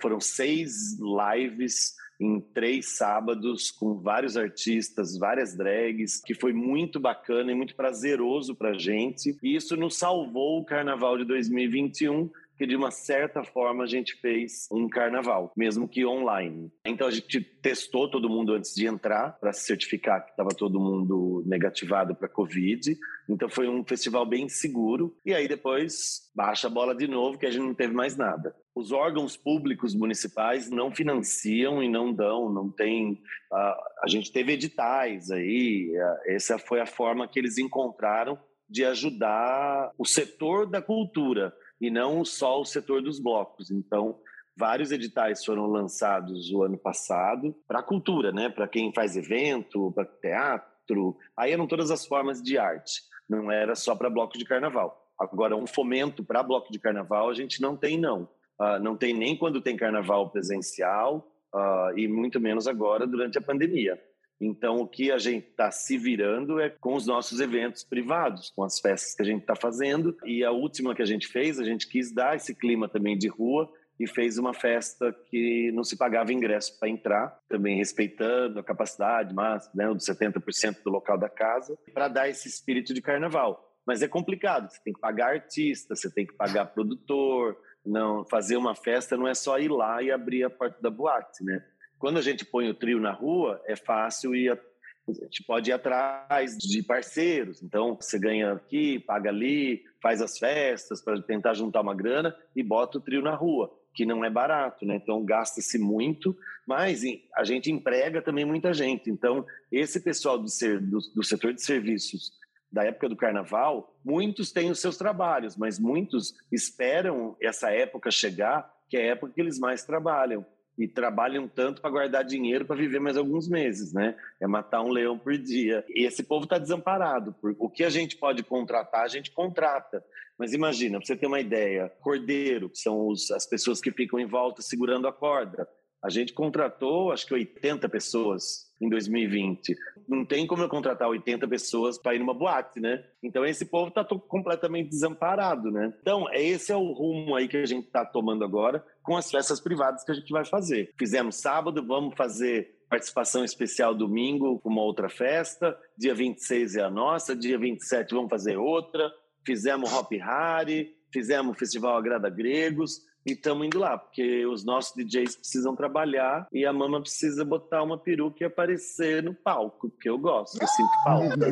Foram seis lives em três sábados com vários artistas, várias drags, que foi muito bacana e muito prazeroso para gente. E isso nos salvou o Carnaval de 2021 que de uma certa forma a gente fez um carnaval, mesmo que online. Então a gente testou todo mundo antes de entrar para certificar que estava todo mundo negativado para Covid. Então foi um festival bem seguro. E aí depois baixa a bola de novo, que a gente não teve mais nada. Os órgãos públicos municipais não financiam e não dão, não tem. A, a gente teve editais aí, essa foi a forma que eles encontraram de ajudar o setor da cultura e não só o setor dos blocos. Então, vários editais foram lançados o ano passado para a cultura, né? Para quem faz evento, para teatro. Aí eram todas as formas de arte. Não era só para bloco de carnaval. Agora, um fomento para bloco de carnaval a gente não tem, não. Uh, não tem nem quando tem carnaval presencial uh, e muito menos agora durante a pandemia. Então, o que a gente está se virando é com os nossos eventos privados, com as festas que a gente está fazendo. E a última que a gente fez, a gente quis dar esse clima também de rua e fez uma festa que não se pagava ingresso para entrar, também respeitando a capacidade máxima, né, dos 70% do local da casa, para dar esse espírito de carnaval. Mas é complicado, você tem que pagar artista, você tem que pagar produtor, não fazer uma festa não é só ir lá e abrir a porta da boate, né? Quando a gente põe o trio na rua, é fácil ir a, a gente pode ir atrás de parceiros. Então, você ganha aqui, paga ali, faz as festas para tentar juntar uma grana e bota o trio na rua, que não é barato, né? Então, gasta-se muito, mas a gente emprega também muita gente. Então, esse pessoal do, ser, do, do setor de serviços da época do carnaval, muitos têm os seus trabalhos, mas muitos esperam essa época chegar, que é a época que eles mais trabalham e trabalham tanto para guardar dinheiro para viver mais alguns meses, né? É matar um leão por dia. E esse povo está desamparado. O que a gente pode contratar, a gente contrata. Mas imagina, para você ter uma ideia, cordeiro, que são os, as pessoas que ficam em volta segurando a corda. A gente contratou, acho que 80 pessoas em 2020. Não tem como eu contratar 80 pessoas para ir numa boate, né? Então esse povo está completamente desamparado, né? Então esse é o rumo aí que a gente está tomando agora com as festas privadas que a gente vai fazer. Fizemos sábado, vamos fazer participação especial domingo com uma outra festa. Dia 26 é a nossa, dia 27 vamos fazer outra. Fizemos Hop Harry, fizemos Festival Agrada Gregos e estamos indo lá, porque os nossos DJs precisam trabalhar e a mama precisa botar uma peruca e aparecer no palco, porque eu gosto, eu sinto falta.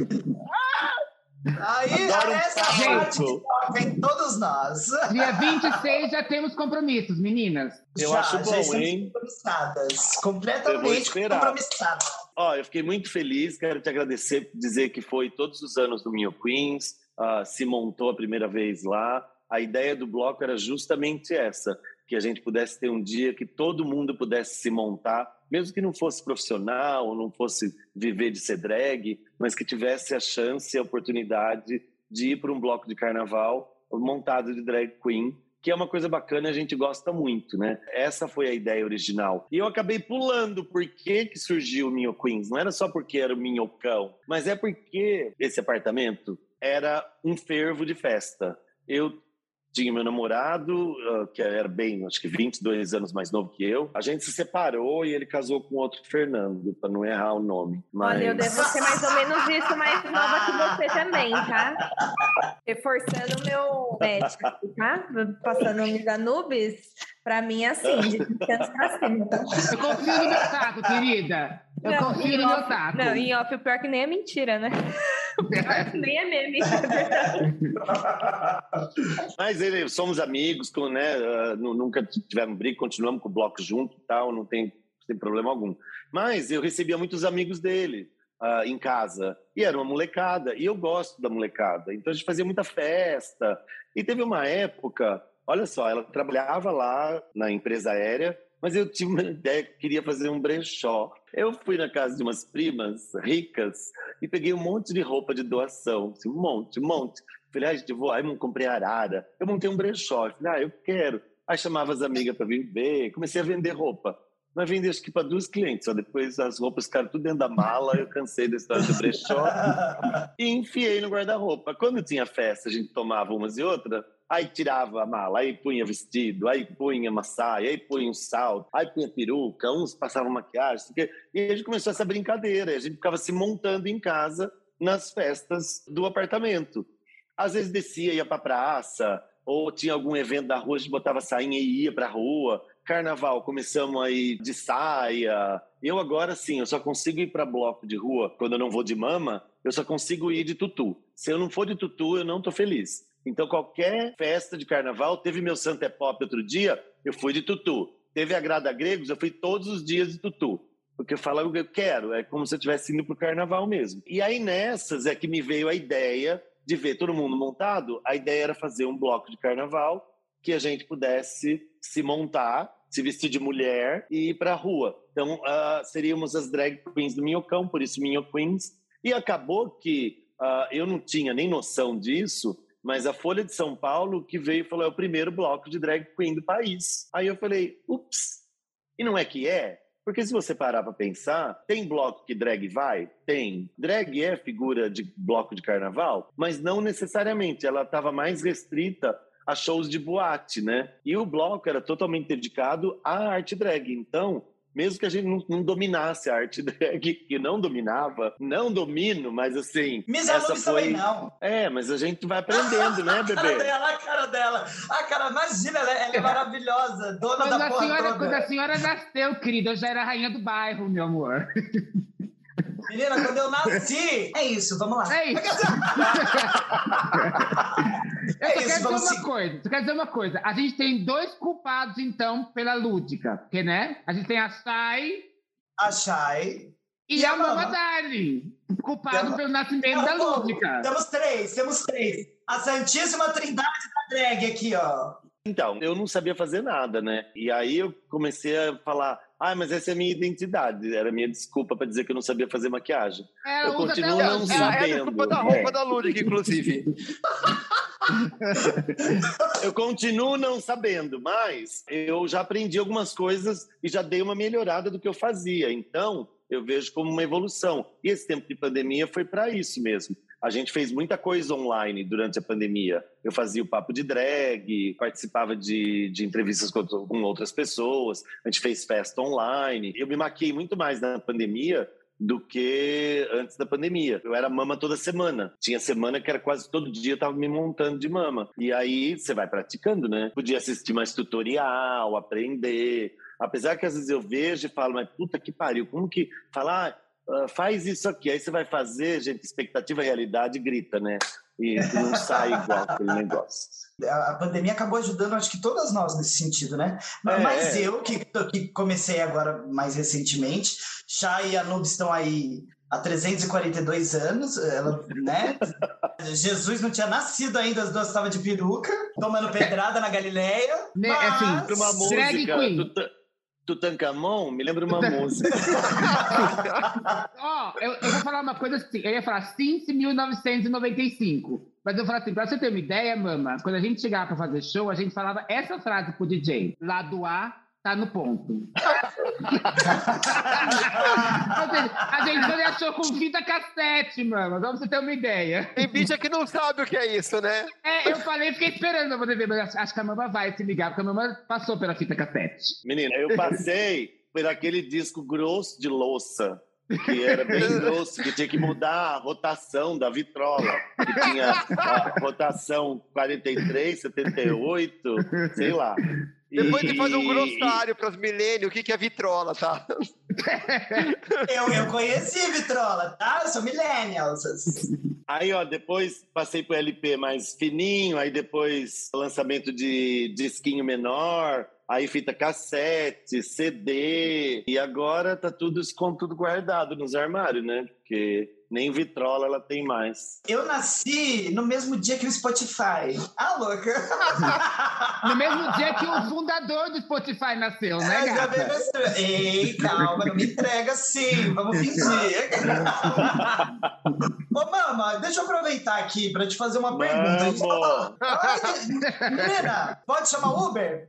Aí, Adoro essa um parte que vem todos nós. Dia 26 já temos compromissos, meninas. Eu já, acho bom, já hein? Compromissadas, completamente compromissadas. Ó, eu fiquei muito feliz, quero te agradecer, dizer que foi todos os anos do Minho Queens, uh, se montou a primeira vez lá, a ideia do bloco era justamente essa, que a gente pudesse ter um dia que todo mundo pudesse se montar, mesmo que não fosse profissional, não fosse viver de ser drag, mas que tivesse a chance e a oportunidade de ir para um bloco de carnaval montado de drag queen, que é uma coisa bacana, a gente gosta muito, né? Essa foi a ideia original. E eu acabei pulando por que, que surgiu o Minho Queens. Não era só porque era o Minhocão, mas é porque esse apartamento era um fervo de festa. Eu tinha meu namorado, uh, que era bem, acho que 22 anos mais novo que eu. A gente se separou e ele casou com outro Fernando, para não errar o nome. Mas... Olha, eu devo ser mais ou menos isso, mais nova que você também, tá? Reforçando o meu médico, tá? Passando o da Nubes, para mim é assim, de 20 anos pra cima. Tá? Eu confio no meu taco, querida. Eu Não, confio no meu off- taco. Não, em off, o pior que nem é mentira, né? <laughs> Nem é meme. é. <laughs> Mas ele, somos amigos, né, uh, nu- nunca tivemos briga, continuamos com o bloco junto e tal, não tem, sem problema algum. Mas eu recebia muitos amigos dele ah, em casa, e era uma molecada, e eu gosto da molecada, então a gente fazia muita festa. E teve uma época, olha só, ela trabalhava lá na empresa aérea, mas eu tive uma <laughs> ideia que queria fazer um brechó. Eu fui na casa de umas primas ricas e peguei um monte de roupa de doação, assim, um monte, um monte. Falei, ah, gente, vou. Aí eu comprei arara. Eu montei um brechó. Falei, ah, eu quero. Aí chamava as amigas para vir ver. Comecei a vender roupa. Mas vendi acho que para duas clientes. Só depois as roupas ficaram tudo dentro da mala. Eu cansei da história do brechó <laughs> e enfiei no guarda-roupa. Quando tinha festa, a gente tomava umas e outras. Aí tirava a mala, aí punha vestido, aí punha uma saia, aí punha um salto, aí punha peruca, uns passavam maquiagem, e a gente começou essa brincadeira. A gente ficava se montando em casa nas festas do apartamento. Às vezes descia, ia para praça, ou tinha algum evento da rua, a gente botava sainha e ia para rua. Carnaval, começamos aí de saia. Eu agora sim, eu só consigo ir para bloco de rua quando eu não vou de mama, eu só consigo ir de tutu. Se eu não for de tutu, eu não tô feliz. Então qualquer festa de carnaval, teve meu Santa é Pop outro dia, eu fui de tutu. Teve a Grada Gregos, eu fui todos os dias de tutu. Porque eu falo, eu quero, é como se eu estivesse indo pro carnaval mesmo. E aí nessas é que me veio a ideia de ver todo mundo montado. A ideia era fazer um bloco de carnaval que a gente pudesse se montar, se vestir de mulher e ir para a rua. Então, uh, seríamos as drag queens do Minhocão, por isso Minho Queens. E acabou que uh, eu não tinha nem noção disso, mas a Folha de São Paulo que veio e falou é o primeiro bloco de drag queen do país. Aí eu falei, ups, e não é que é? Porque se você parar para pensar, tem bloco que drag vai? Tem. Drag é figura de bloco de carnaval, mas não necessariamente. Ela estava mais restrita a shows de boate, né? E o bloco era totalmente dedicado à arte drag. Então, mesmo que a gente não, não dominasse a arte <laughs> drag, que não dominava, não domino, mas assim. Miss essa foi... também não. É, mas a gente vai aprendendo, né, <laughs> A cara bebê? dela, a cara dela. A cara, imagina, ela, ela é maravilhosa, dona Quando da a, porra senhora, toda. quando a senhora nasceu, querida, eu já era rainha do bairro, meu amor. <laughs> Menina, quando eu nasci, é isso, vamos lá. É isso. Eu É só isso, quero dizer uma seguir. coisa. Só quero dizer uma coisa. A gente tem dois culpados, então, pela lúdica. Porque, né? A gente tem a Sai A Shai. e, E a a Mama. Darling. Culpado Não. pelo nascimento da lúdica. Temos três, temos três. A Santíssima Trindade da drag aqui, ó. Então, eu não sabia fazer nada, né? E aí eu comecei a falar, ah, mas essa é a minha identidade. Era a minha desculpa para dizer que eu não sabia fazer maquiagem. Ela eu continuo não. É, sabendo. é culpa da roupa É. da Lúdica, inclusive. <laughs> <laughs> Eu continuo não sabendo, mas eu já aprendi algumas coisas e já dei uma melhorada do que eu fazia. Então, eu vejo como uma evolução. E esse tempo de pandemia foi para isso mesmo. A gente fez muita coisa online durante a pandemia. Eu fazia o papo de drag, participava de, de entrevistas com, com outras pessoas, a gente fez festa online. Eu me maquiei muito mais na pandemia do que antes da pandemia. Eu era mama toda semana. Tinha semana que era quase todo dia eu tava me montando de mama. E aí você vai praticando, né? Podia assistir mais tutorial, aprender. Apesar que às vezes eu vejo e falo, mas puta que pariu, como que falar, ah, faz isso aqui, aí você vai fazer, gente, expectativa realidade grita, né? E não sai igual aquele negócio. A a pandemia acabou ajudando, acho que todas nós nesse sentido, né? É, Mas é. eu, que, que comecei agora mais recentemente, Chay e a Nub estão aí há 342 anos, ela, né? Jesus não tinha nascido ainda, as duas estavam de peruca, tomando pedrada na Galileia. Né, mas... assim, Lembra uma Drag música, queen. Tutan- Tutankamon, me lembra uma <laughs> música. Ó, eu, eu vou falar uma coisa assim. Eu ia falar Cincy 1995. Mas eu falo assim, pra você ter uma ideia, mama, quando a gente chegava pra fazer show, a gente falava essa frase pro DJ: lado A, tá no ponto. a gente não achou com fita cassete, mano. Só pra você ter uma ideia. Tem bicha que não sabe o que é isso, né? É, eu falei, fiquei esperando pra ver, mas acho que a mama vai se ligar, porque a mama passou pela fita cassete. Menina, eu passei por aquele disco grosso de louça que era bem grosso, que tinha que mudar a rotação da vitrola, que tinha a rotação 43, 78, sei lá. Depois de fazer um grossário para os milênios, o que, que é vitrola, tá? <laughs> eu, eu conheci vitrola, tá? Eu sou millennials. Aí, ó, depois passei pro LP mais fininho, aí depois lançamento de disquinho menor, aí fita cassete, CD, e agora tá tudo com tudo guardado nos armários, né? Porque nem vitrola ela tem mais. Eu nasci no mesmo dia que o Spotify. Ah, louca! <laughs> no mesmo dia que o fundador do Spotify nasceu, né, é, gata? Ei, calma, não me entrega assim, vamos fingir. <laughs> Ô, mama, deixa eu aproveitar aqui para te fazer uma Mamo. pergunta. A gente Menina, pode chamar Uber?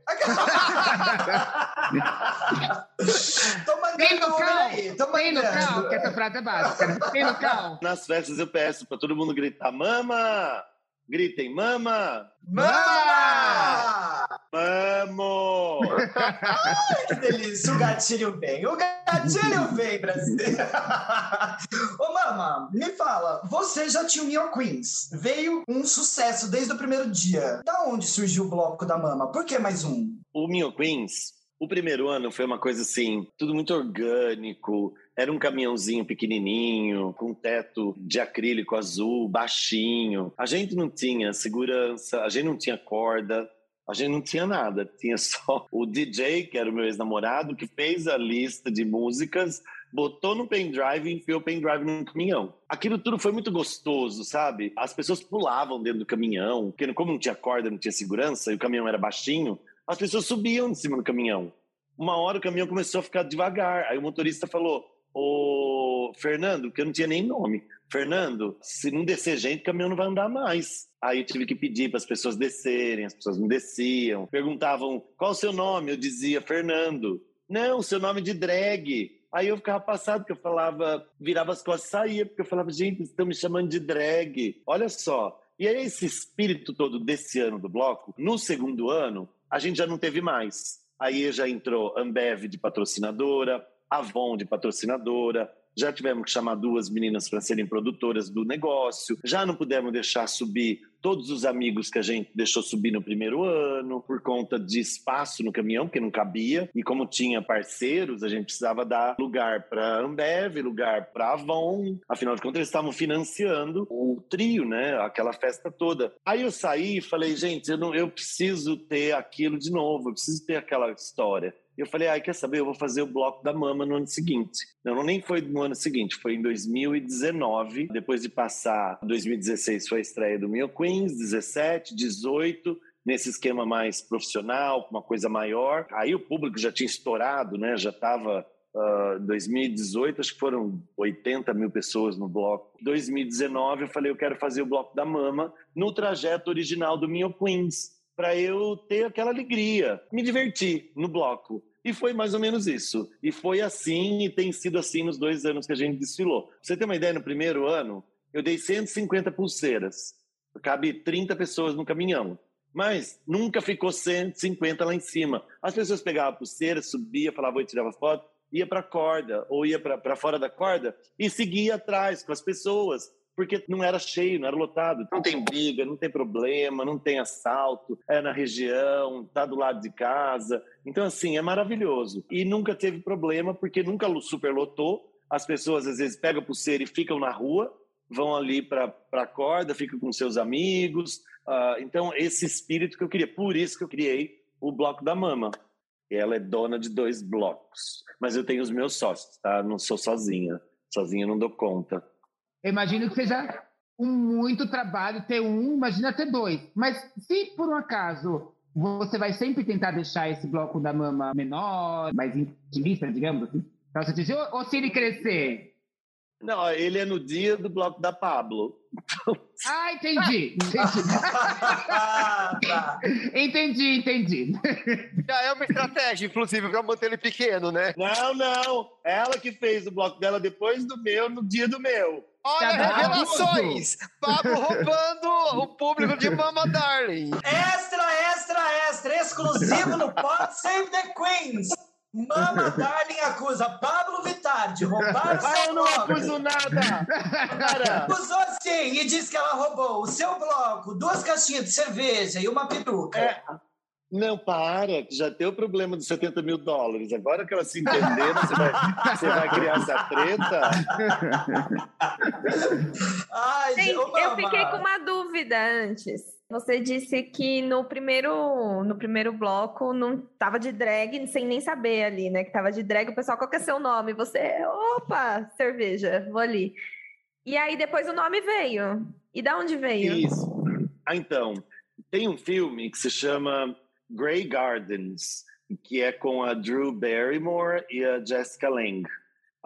tô mandando Uber aí, tô mandando. Tem no carro, que essa frase é básica, né? Tem no carro. Nas festas eu peço para todo mundo gritar: Mama! Gritem, mama! Mama! Vamos! Ai, que delícia! O gatilho vem! O gatilho vem, Brasil! <laughs> Ô, Mama, me fala, você já tinha o Mio Queens. Veio um sucesso desde o primeiro dia. Da onde surgiu o bloco da Mama? Por que mais um? O Mio Queens, o primeiro ano foi uma coisa assim, tudo muito orgânico, era um caminhãozinho pequenininho, com teto de acrílico azul, baixinho. A gente não tinha segurança, a gente não tinha corda, a gente não tinha nada. <laughs> Tinha só o DJ, que era o meu ex-namorado, que fez a lista de músicas, botou no pendrive e enfiou o pendrive no caminhão. Aquilo tudo foi muito gostoso, sabe? As pessoas pulavam dentro do caminhão, porque como não tinha corda, não tinha segurança, e o caminhão era baixinho, as pessoas subiam em cima do caminhão. Uma hora o caminhão começou a ficar devagar. Aí o motorista falou: o Fernando, que eu não tinha nem nome. Fernando, se não descer gente, o caminhão não vai andar mais. Aí eu tive que pedir para as pessoas descerem, as pessoas não desciam. Perguntavam qual o seu nome, eu dizia Fernando. Não, seu nome de drag. Aí eu ficava passado, porque eu falava, virava as costas e saía, porque eu falava, gente, estão me chamando de drag. Olha só. E aí esse espírito todo desse ano do bloco, no segundo ano, a gente já não teve mais. Aí já entrou Ambev de patrocinadora, Avon de patrocinadora, já tivemos que chamar duas meninas para serem produtoras do negócio, já não pudemos deixar subir todos os amigos que a gente deixou subir no primeiro ano, por conta de espaço no caminhão, porque não cabia, e como tinha parceiros, a gente precisava dar lugar para Ambev, lugar para Avon, afinal de contas eles estavam financiando o trio, né, aquela festa toda. Aí eu saí e falei, gente, eu, não, eu preciso ter aquilo de novo, eu preciso ter aquela história. E eu falei, ah, quer saber? Eu vou fazer o bloco da mama no ano seguinte. Não, nem foi no ano seguinte, foi em 2019. Depois de passar, 2016 foi a estreia do Mio Queens, 17, 18 nesse esquema mais profissional, uma coisa maior. Aí o público já tinha estourado, né? Já estava Uh, 2018, acho que foram 80 mil pessoas no bloco. 2019, eu falei, eu quero fazer o bloco da Mama no trajeto original do Mio Queens para eu ter aquela alegria, me divertir no bloco. E foi mais ou menos isso. E foi assim e tem sido assim nos dois anos que a gente desfilou. Pra você ter uma ideia, no primeiro ano, eu dei 150 pulseiras. Cabe 30 pessoas no caminhão. Mas nunca ficou 150 lá em cima. As pessoas pegavam a pulseira, subia, falavam oi, tirava foto, ia para a corda ou ia para fora da corda e seguia atrás com as pessoas porque não era cheio, não era lotado. Não tem briga, não tem problema, não tem assalto, é na região, tá do lado de casa. Então, assim, é maravilhoso. E nunca teve problema, porque nunca superlotou. As pessoas, às vezes, pegam pulseira e ficam na rua, vão ali para a corda, ficam com seus amigos. Uh, então, esse espírito que eu queria. Por isso que eu criei o Bloco da Mama. Ela é dona de dois blocos. Mas eu tenho os meus sócios, tá? Não sou sozinha. Sozinha não dou conta. Eu imagino que seja um muito trabalho ter um, imagina ter dois. Mas se por um acaso você vai sempre tentar deixar esse bloco da mama menor, mais intimista, digamos assim, pra você dizer, ou, ou se ele crescer? Não, ele é no dia do bloco da Pablo. <laughs> Ah, entendi. Entendi, <laughs> entendi. entendi. Já é uma estratégia, inclusive, para manter ele pequeno, né? Não, não. Ela que fez o bloco dela depois do meu, no dia do meu. Olha, Tá revelações! Pablo roubando o público de Mama Darling. Extra, extra, extra, exclusivo no Pod Save the Queens. Mama Darling acusa Pablo Vittar de roubar o Ah, seu eu não acuso nada! Cara, Acusou sim e disse que ela roubou o seu bloco, duas caixinhas de cerveja e uma peruca. é... Não, para, que já tem o problema dos 70 mil dólares. Agora que ela se entender, você vai, você vai criar essa treta? Ai, Gente, ô, eu fiquei com uma dúvida antes. Você disse que no primeiro, no primeiro bloco não tava de drag, sem nem saber ali, né? Que tava de drag, o pessoal, qual que é seu nome? Você, opa, cerveja, vou ali. E aí depois o nome veio. E da onde veio? Isso. Ah, então, tem um filme que se chama Grey Gardens, que é com a Drew Barrymore e a Jessica Lange.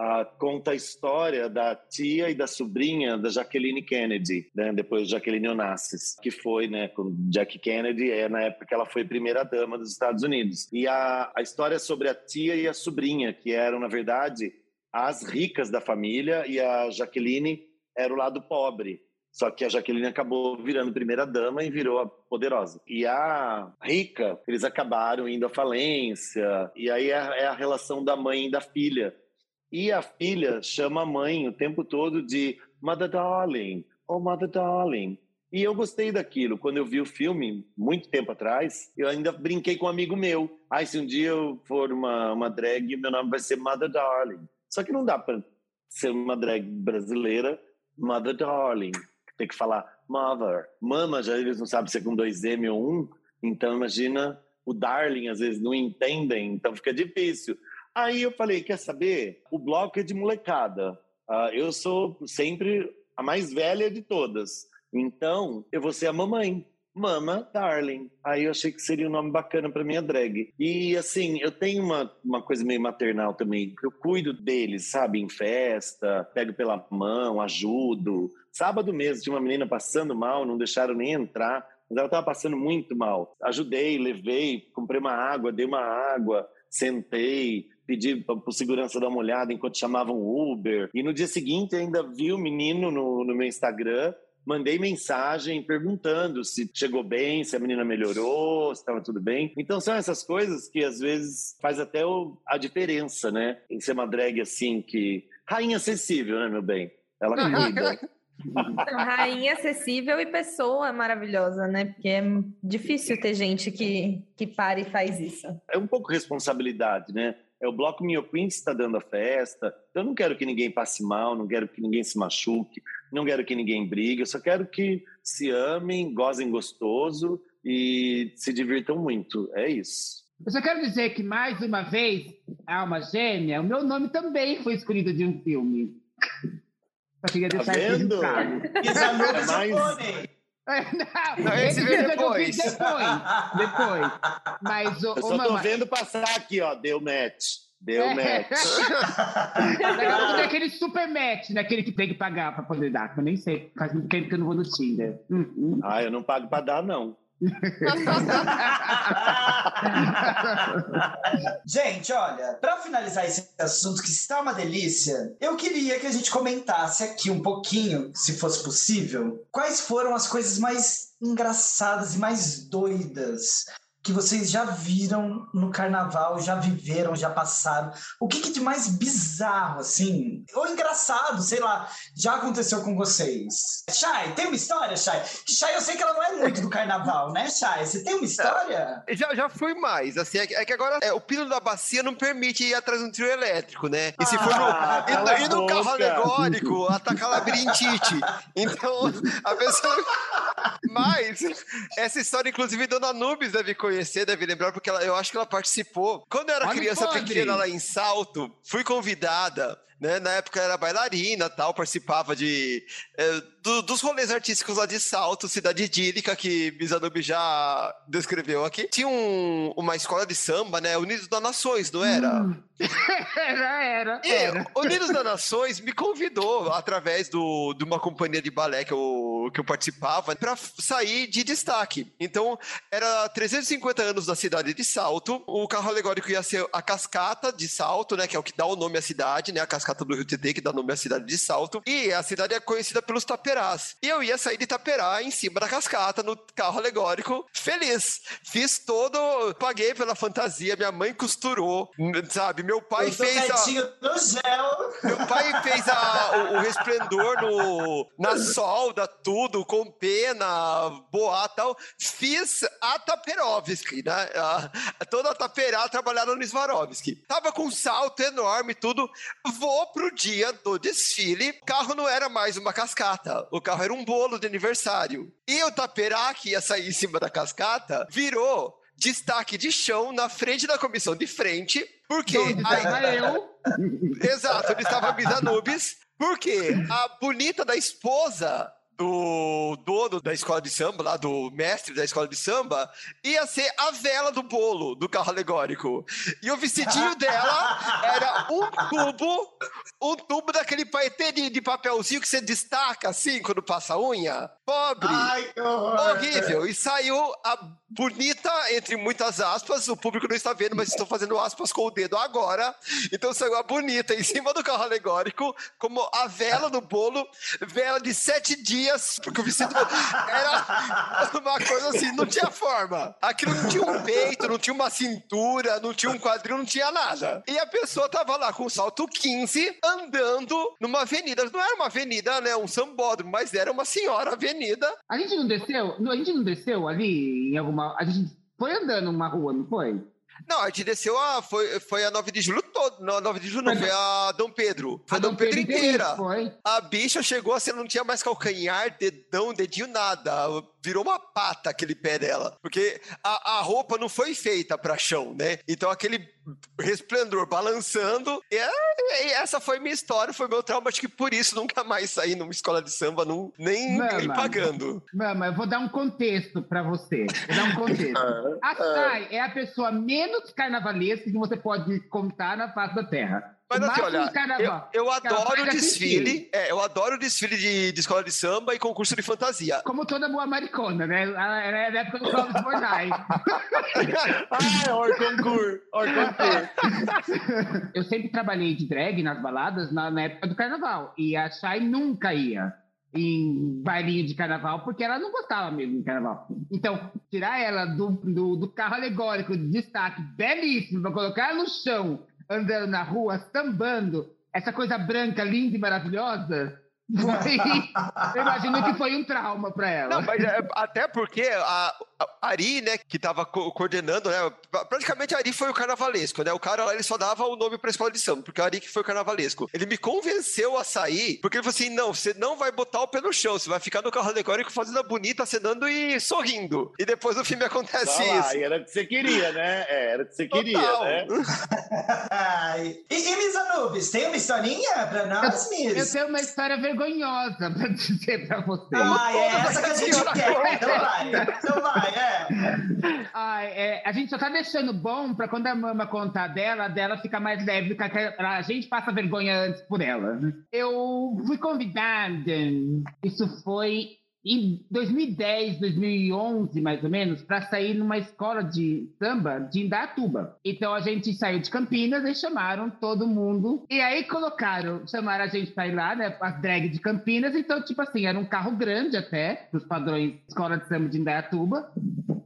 Ah, conta a história da tia e da sobrinha da Jacqueline Kennedy, né, depois de Jacqueline Onassis, que foi, né, com Jack Kennedy, é na época que ela foi primeira dama dos Estados Unidos. E a, a história é sobre a tia e a sobrinha, que eram, na verdade, as ricas da família, e a Jacqueline era o lado pobre. Só que a Jaqueline acabou virando primeira dama e virou a poderosa. E a rica, eles acabaram indo à falência. E aí é, é a relação da mãe e da filha. E a filha chama a mãe o tempo todo de Mother Darling, oh Mother Darling. E eu gostei daquilo. Quando eu vi o filme, muito tempo atrás, eu ainda brinquei com um amigo meu. Ah, se um dia eu for uma, uma drag, meu nome vai ser Mother Darling. Só que não dá para ser uma drag brasileira, Mother Darling. Tem que falar Mother. Mama, já eles não sabem se é com dois M ou um. Então, imagina, o Darling às vezes não entendem, então fica difícil. Aí eu falei, quer saber? O bloco é de molecada. Ah, eu sou sempre a mais velha de todas. Então, eu vou ser a mamãe. Mama Darling. Aí eu achei que seria um nome bacana para minha drag. E assim, eu tenho uma, uma coisa meio maternal também. Eu cuido deles, sabe? Em festa, pego pela mão, ajudo. Sábado mesmo, tinha uma menina passando mal, não deixaram nem entrar. Mas ela estava passando muito mal. Ajudei, levei, comprei uma água, dei uma água, sentei, pedi para o segurança dar uma olhada enquanto chamavam Uber. E no dia seguinte ainda vi o menino no, no meu Instagram mandei mensagem perguntando se chegou bem, se a menina melhorou, se estava tudo bem. Então são essas coisas que às vezes faz até o, a diferença, né? Em ser uma drag assim que rainha acessível, né, meu bem? Ela cuida. Rainha acessível e pessoa maravilhosa, né? Porque é difícil ter gente que, que para e faz isso. É um pouco responsabilidade, né? É o Bloco Minho Queen que está dando a festa. Eu não quero que ninguém passe mal, não quero que ninguém se machuque, não quero que ninguém brigue. Eu só quero que se amem, gozem gostoso e se divirtam muito. É isso. Eu só quero dizer que, mais uma vez, Alma Gêmea, o meu nome também foi escolhido de um filme. <laughs> Só queria Tá vendo? Exame É mais- Pony. Não, Não, esse veio depois. depois. Depois. Mas, ô, Eu só tô Mama, vendo passar aqui, ó. Deu match. Deu É. match. <laughs> Daqui tem aquele super match, daquele que tem que pagar pra poder dar, que eu nem sei. Faz muito tempo que eu não vou no Tinder. Hum, hum. Ah, eu não pago pra dar, não. <laughs> Gente, olha, para finalizar esse assunto que está uma delícia, eu queria que a gente comentasse aqui um pouquinho, se fosse possível, quais foram as coisas mais engraçadas e mais doidas que vocês já viram no carnaval, já viveram, já passaram. O que, que de mais bizarro, assim, ou engraçado, sei lá, já aconteceu com vocês? Chay, tem uma história, Chay? Que Chay, eu sei que ela não é muito do carnaval, né, Chay? Você tem uma história? Já, já fui mais, assim, é que, é que agora é, o pino da bacia não permite ir atrás de um trio elétrico, né? E se for no, Ah, e e no carro alegórico, atacar labirintite. Então, a pessoa... <laughs> Mas, essa história, inclusive, Dona Nubes deve conhecer, deve lembrar, porque ela- eu acho que ela participou. Quando eu era Olha criança podre. pequena lá em Salto, fui convidada né? Na época era bailarina tal, participava de é, do, dos rolês artísticos lá de Salto, cidade idílica, que Mizanubi já descreveu aqui. Tinha um, uma escola de samba, né? Unidos das Nações, não era? Hum. <laughs> era, era, e era. Unidos das Nações me convidou, através do, de uma companhia de balé que eu, que eu participava, para sair de destaque. Então, era 350 anos da cidade de Salto. O carro alegórico ia ser a cascata de Salto, né? Que é o que dá o nome à cidade, né? A cascata do Rio Tietê, que dá nome à cidade de Salto. E a cidade é conhecida pelos taperás. E eu ia sair de Taperá em cima da cascata, no carro alegórico, feliz. Fiz todo, paguei pela fantasia, minha mãe costurou, sabe? Meu pai fez a... Meu pai fez a, o, o resplendor no, na solda, tudo, com pena, boa tal. Fiz a Taperovski, né? A, toda a Taperá trabalhada no Swarovski. Tava com um salto enorme, tudo. Vou pro dia do desfile. O carro não era mais uma cascata. O carro era um bolo de aniversário. E o taperá que ia sair em cima da cascata virou destaque de chão na frente da comissão de frente. Porque. Aí, eu. <laughs> Exato, onde estava a Bisa Nubes. Porque a bonita da esposa do dono da escola de samba, lá do mestre da escola de samba, ia ser a vela do bolo do carro alegórico. E o vestidinho dela <laughs> era um tubo, um tubo daquele paetê de, de papelzinho que você destaca assim quando passa a unha. Pobre. Ai, horrível. E saiu a bonita, entre muitas aspas, o público não está vendo, mas estou fazendo aspas com o dedo agora. Então saiu a bonita em cima do carro alegórico, como a vela do bolo, vela de sete dias, porque o vestido era uma coisa assim, não tinha forma. Aquilo não tinha um peito, não tinha uma cintura, não tinha um quadril, não tinha nada. E a pessoa tava lá com salto 15, andando numa avenida. Não era uma avenida, né, um sambódromo, mas era uma senhora avenida. A gente não desceu? A gente não desceu ali em alguma uma. A gente foi andando uma rua, não foi? Não, a gente desceu a. Foi, foi a 9 de julho todo. Não, 9 de julho não, foi a Dom Pedro. Foi a Dom, Dom Pedro, Pedro inteira. Foi. A bicha chegou assim, não tinha mais calcanhar, dedão, dedinho, nada virou uma pata aquele pé dela. Porque a, a roupa não foi feita para chão, né? Então aquele resplendor balançando. E, e, essa foi minha história, foi meu trauma. Acho que por isso nunca mais saí numa escola de samba, não, nem, Mama, nem pagando. Mama, eu vou dar um contexto para você. Vou dar um contexto. <laughs> a Sai é a pessoa menos carnavalesca que você pode contar na face da Terra. Mas assim, olha, eu, eu adoro desfile, é, eu adoro desfile de, de, escola de samba e concurso de fantasia. Como toda boa maricona, né? Era é da época do Clóvis Bornai. <laughs> ah, or concurso, or concurso. Eu sempre trabalhei de drag nas baladas na, na época do carnaval. E a Shai nunca ia em bailinho de carnaval, porque ela não gostava mesmo de carnaval. Então, tirar ela do, do, do carro alegórico de destaque belíssimo, para colocar ela no chão andando na rua, sambando, essa coisa branca, linda e maravilhosa, foi, <laughs> eu imagino que foi um trauma para ela. Não, mas é, até porque a, a Ari, né, que estava co coordenando, né, praticamente a Ari foi o carnavalesco, né, o cara lá, ele só dava o nome para a escola de samba, porque a Ari que foi o carnavalesco. Ele me convenceu a sair, porque ele falou assim, não, você não vai botar o pé no chão, você vai ficar no carro alegórico fazendo a bonita, acenando e sorrindo. E depois no filme acontece lá, isso. Era o que você queria, né? É, era o que você Total. queria, né? <laughs> e, e Miss Anubis, tem uma historinha para nós, Miss? Eu tenho uma história vergonhosa para dizer para vocês. Ah, é essa que a gente <laughs> quer. Então vai, então vai é. Ai, é. A gente só tá deixando bom pra quando a mama contar dela, dela fica mais leve, porque a gente passa vergonha antes por ela. Eu fui convidada, isso foi em 2010, 2011, mais ou menos, para sair numa escola de samba de Indatuba. Então a gente saiu de Campinas e chamaram todo mundo. E aí colocaram, chamaram a gente para ir lá, né? As drag de Campinas. Então, tipo assim, era um carro grande até, dos padrões escola de samba de Indaiatuba,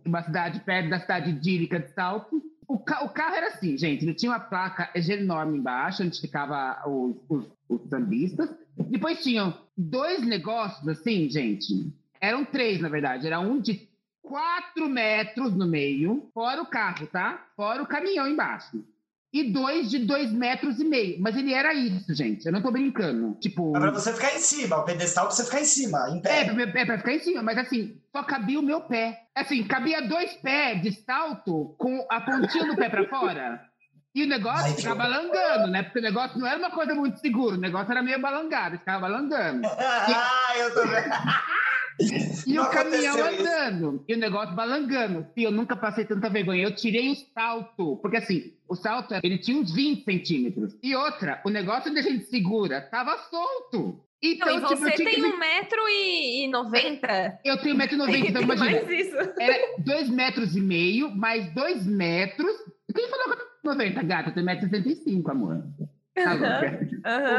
uma cidade perto da cidade idílica de Salto. O, ca o, carro era assim, gente, ele tinha uma placa enorme embaixo, onde ficava os, os, os sambistas. Depois tinham dois negócios assim, gente. Eram três, na verdade. Era um de quatro metros no meio, fora o carro, tá? Fora o caminhão embaixo. E dois de dois metros e meio. Mas ele era isso, gente. Eu não tô brincando. Tipo. É pra você ficar em cima, o pedestal pra você ficar em cima, em pé. É, é pra ficar em cima, mas assim, só cabia o meu pé. Assim, cabia dois pés de salto com a pontinha do pé pra fora. E o negócio Ai, ficava que- balangando, né? Porque o negócio não era uma coisa muito segura, o negócio era meio balangado, ficava balangando. ah, eu tô vendo. <laughs> E Não o caminhão aconteceu isso. andando, e o negócio balangando. E eu nunca passei tanta vergonha. Eu tirei o salto, porque assim, o salto, ele tinha uns 20 centímetros. E outra, o negócio onde a gente segura tava solto. Então, Não, e tipo, você que tem me- um metro e, e noventa? Eu tenho 1,90m, então imagina. mais isso. Era 2 metros e meio, mais 2 metros. Quem falou que eu 90, gata? Tenho 1,65m, amor. Tá louca?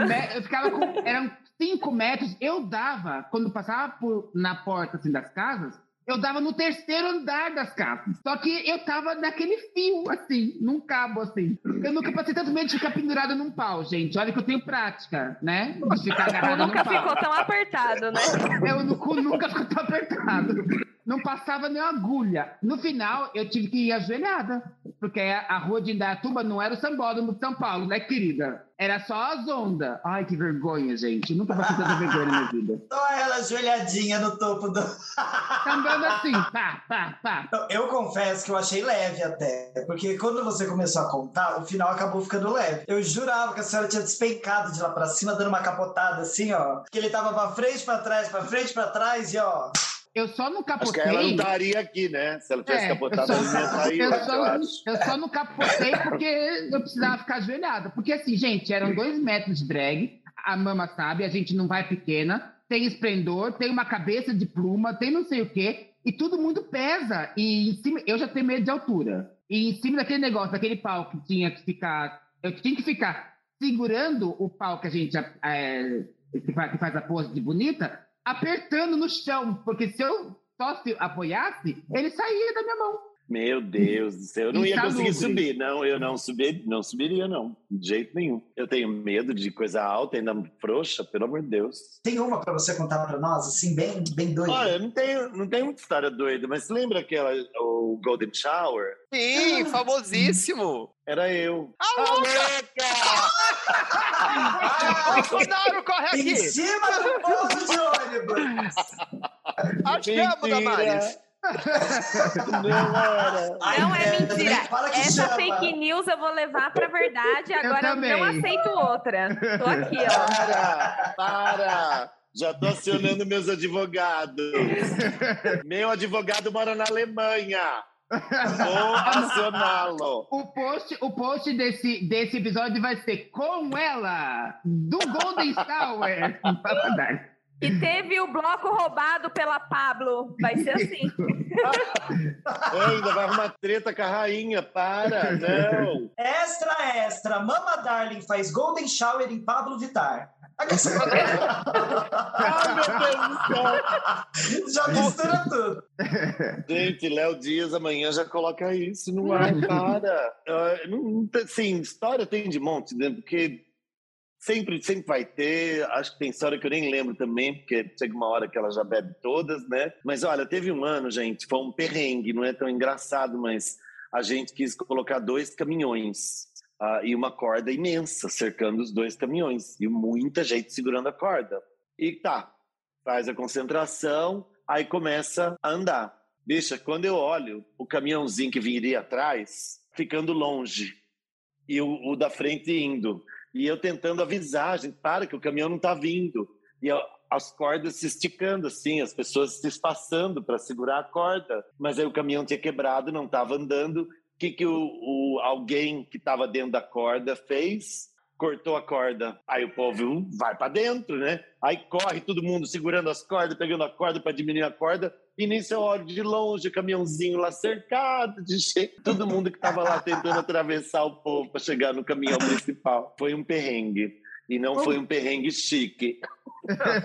O me- Eu ficava com. Eram 5 metros. Eu dava, quando passava por, na porta assim, das casas, eu dava no terceiro andar das casas. Só que eu tava naquele fio, assim, num cabo, assim. Eu nunca passei tanto medo de ficar pendurada num pau, gente. Olha que eu tenho prática, né? De ficar Tu agarrada nunca num pau. ficou tão apertado, né? Eu cu nunca ficou tão apertado. Não passava nem agulha. No final, eu tive que ir ajoelhada. Porque a, rua de Indaiatuba não era o sambódromo de São Paulo, né, querida? Era só as ondas. Ai, que vergonha, gente. Nunca passei tanta vergonha na minha vida. <laughs> Só ela ajoelhadinha no topo do. <laughs> Andando assim, pá, pá, pá. Eu confesso que eu achei leve até, porque quando você começou a contar, o final acabou ficando leve. Eu jurava que a senhora tinha despencado de lá pra cima, dando uma capotada assim, ó. Que ele tava pra frente, pra trás, pra frente, pra trás e ó. Eu só não Acho que ela não capotei. estaria aqui, né? Se ela tivesse É, capotado, eu ela não ia sair, eu eu, eu só, acho. eu só não capotei porque eu precisava ficar ajoelhada. Porque assim, gente, eram dois metros de drag, a mama sabe, a gente não vai pequena, tem esplendor, tem uma cabeça de pluma, tem não sei o quê, e todo mundo pesa. E em cima, eu já tenho medo de altura. E em cima daquele negócio, daquele pau que tinha que ficar, eu tinha que ficar segurando o pau que a gente é, que faz a pose de bonita, apertando no chão, porque se eu só se apoiasse, ele saía da minha mão. Meu Deus do céu, eu não ia Insalubre. conseguir subir. Não, eu não subir, não subiria, não. De jeito nenhum. Eu tenho medo de coisa alta, ainda frouxa, pelo amor de Deus. Tem uma pra você contar pra nós, assim, bem, bem doida. Olha, não tenho, não tenho muita história doida, mas lembra aquela, o Golden Shower? Sim, famosíssimo. Era eu. Bolsonaro, <laughs> corre Em aqui. cima do ponto de ônibus! Acho que amo, Damares. <laughs> Não Não é mentira. Essa chama. fake news eu vou levar pra verdade. Agora eu, não aceito outra. Tô aqui, ó. Para, para. Já tô acionando meus advogados. Meu advogado mora na Alemanha. Vou <laughs> acioná-lo. O post, o post desse, desse episódio vai ser com ela, do Golden Shower. <laughs> E teve o bloco roubado pela Pablo. Vai ser assim. <laughs> Ainda vai arrumar treta com a rainha. Para, não. Extra, extra. Mama Darling faz Golden Shower em Pablo Vittar. Ai, meu Deus do céu. Já mistura tudo. Gente, Léo Dias amanhã já coloca isso no ar, para. Ah, não, não tem- sim, história tem de monte, né? Porque sempre, sempre vai ter. Acho que tem história que eu nem lembro também, porque chega uma hora que ela já bebe todas, né? Mas olha, teve um ano, gente, foi um perrengue, não é tão engraçado, mas a gente quis colocar dois caminhões. ah, e uma corda imensa cercando os dois caminhões e muita gente segurando a corda. E tá, faz a concentração, aí começa a andar. Bicha, quando eu olho o caminhãozinho que viria atrás, ficando longe, e o, o da frente indo, e eu tentando avisar, gente, para que o caminhão não está vindo. E eu- as cordas se esticando, assim, as pessoas se espaçando para segurar a corda. Mas aí o caminhão tinha quebrado, não estava andando. O que, que o, o- alguém que estava dentro da corda fez? Cortou a corda. Aí o povo hum, vai para dentro, né? Aí corre todo mundo segurando as cordas, pegando a corda para diminuir a corda. E nisso eu olho de longe, o caminhãozinho lá cercado de gente. Todo mundo que estava lá tentando atravessar o povo para chegar no caminhão principal. Foi um perrengue. E não foi um perrengue chique.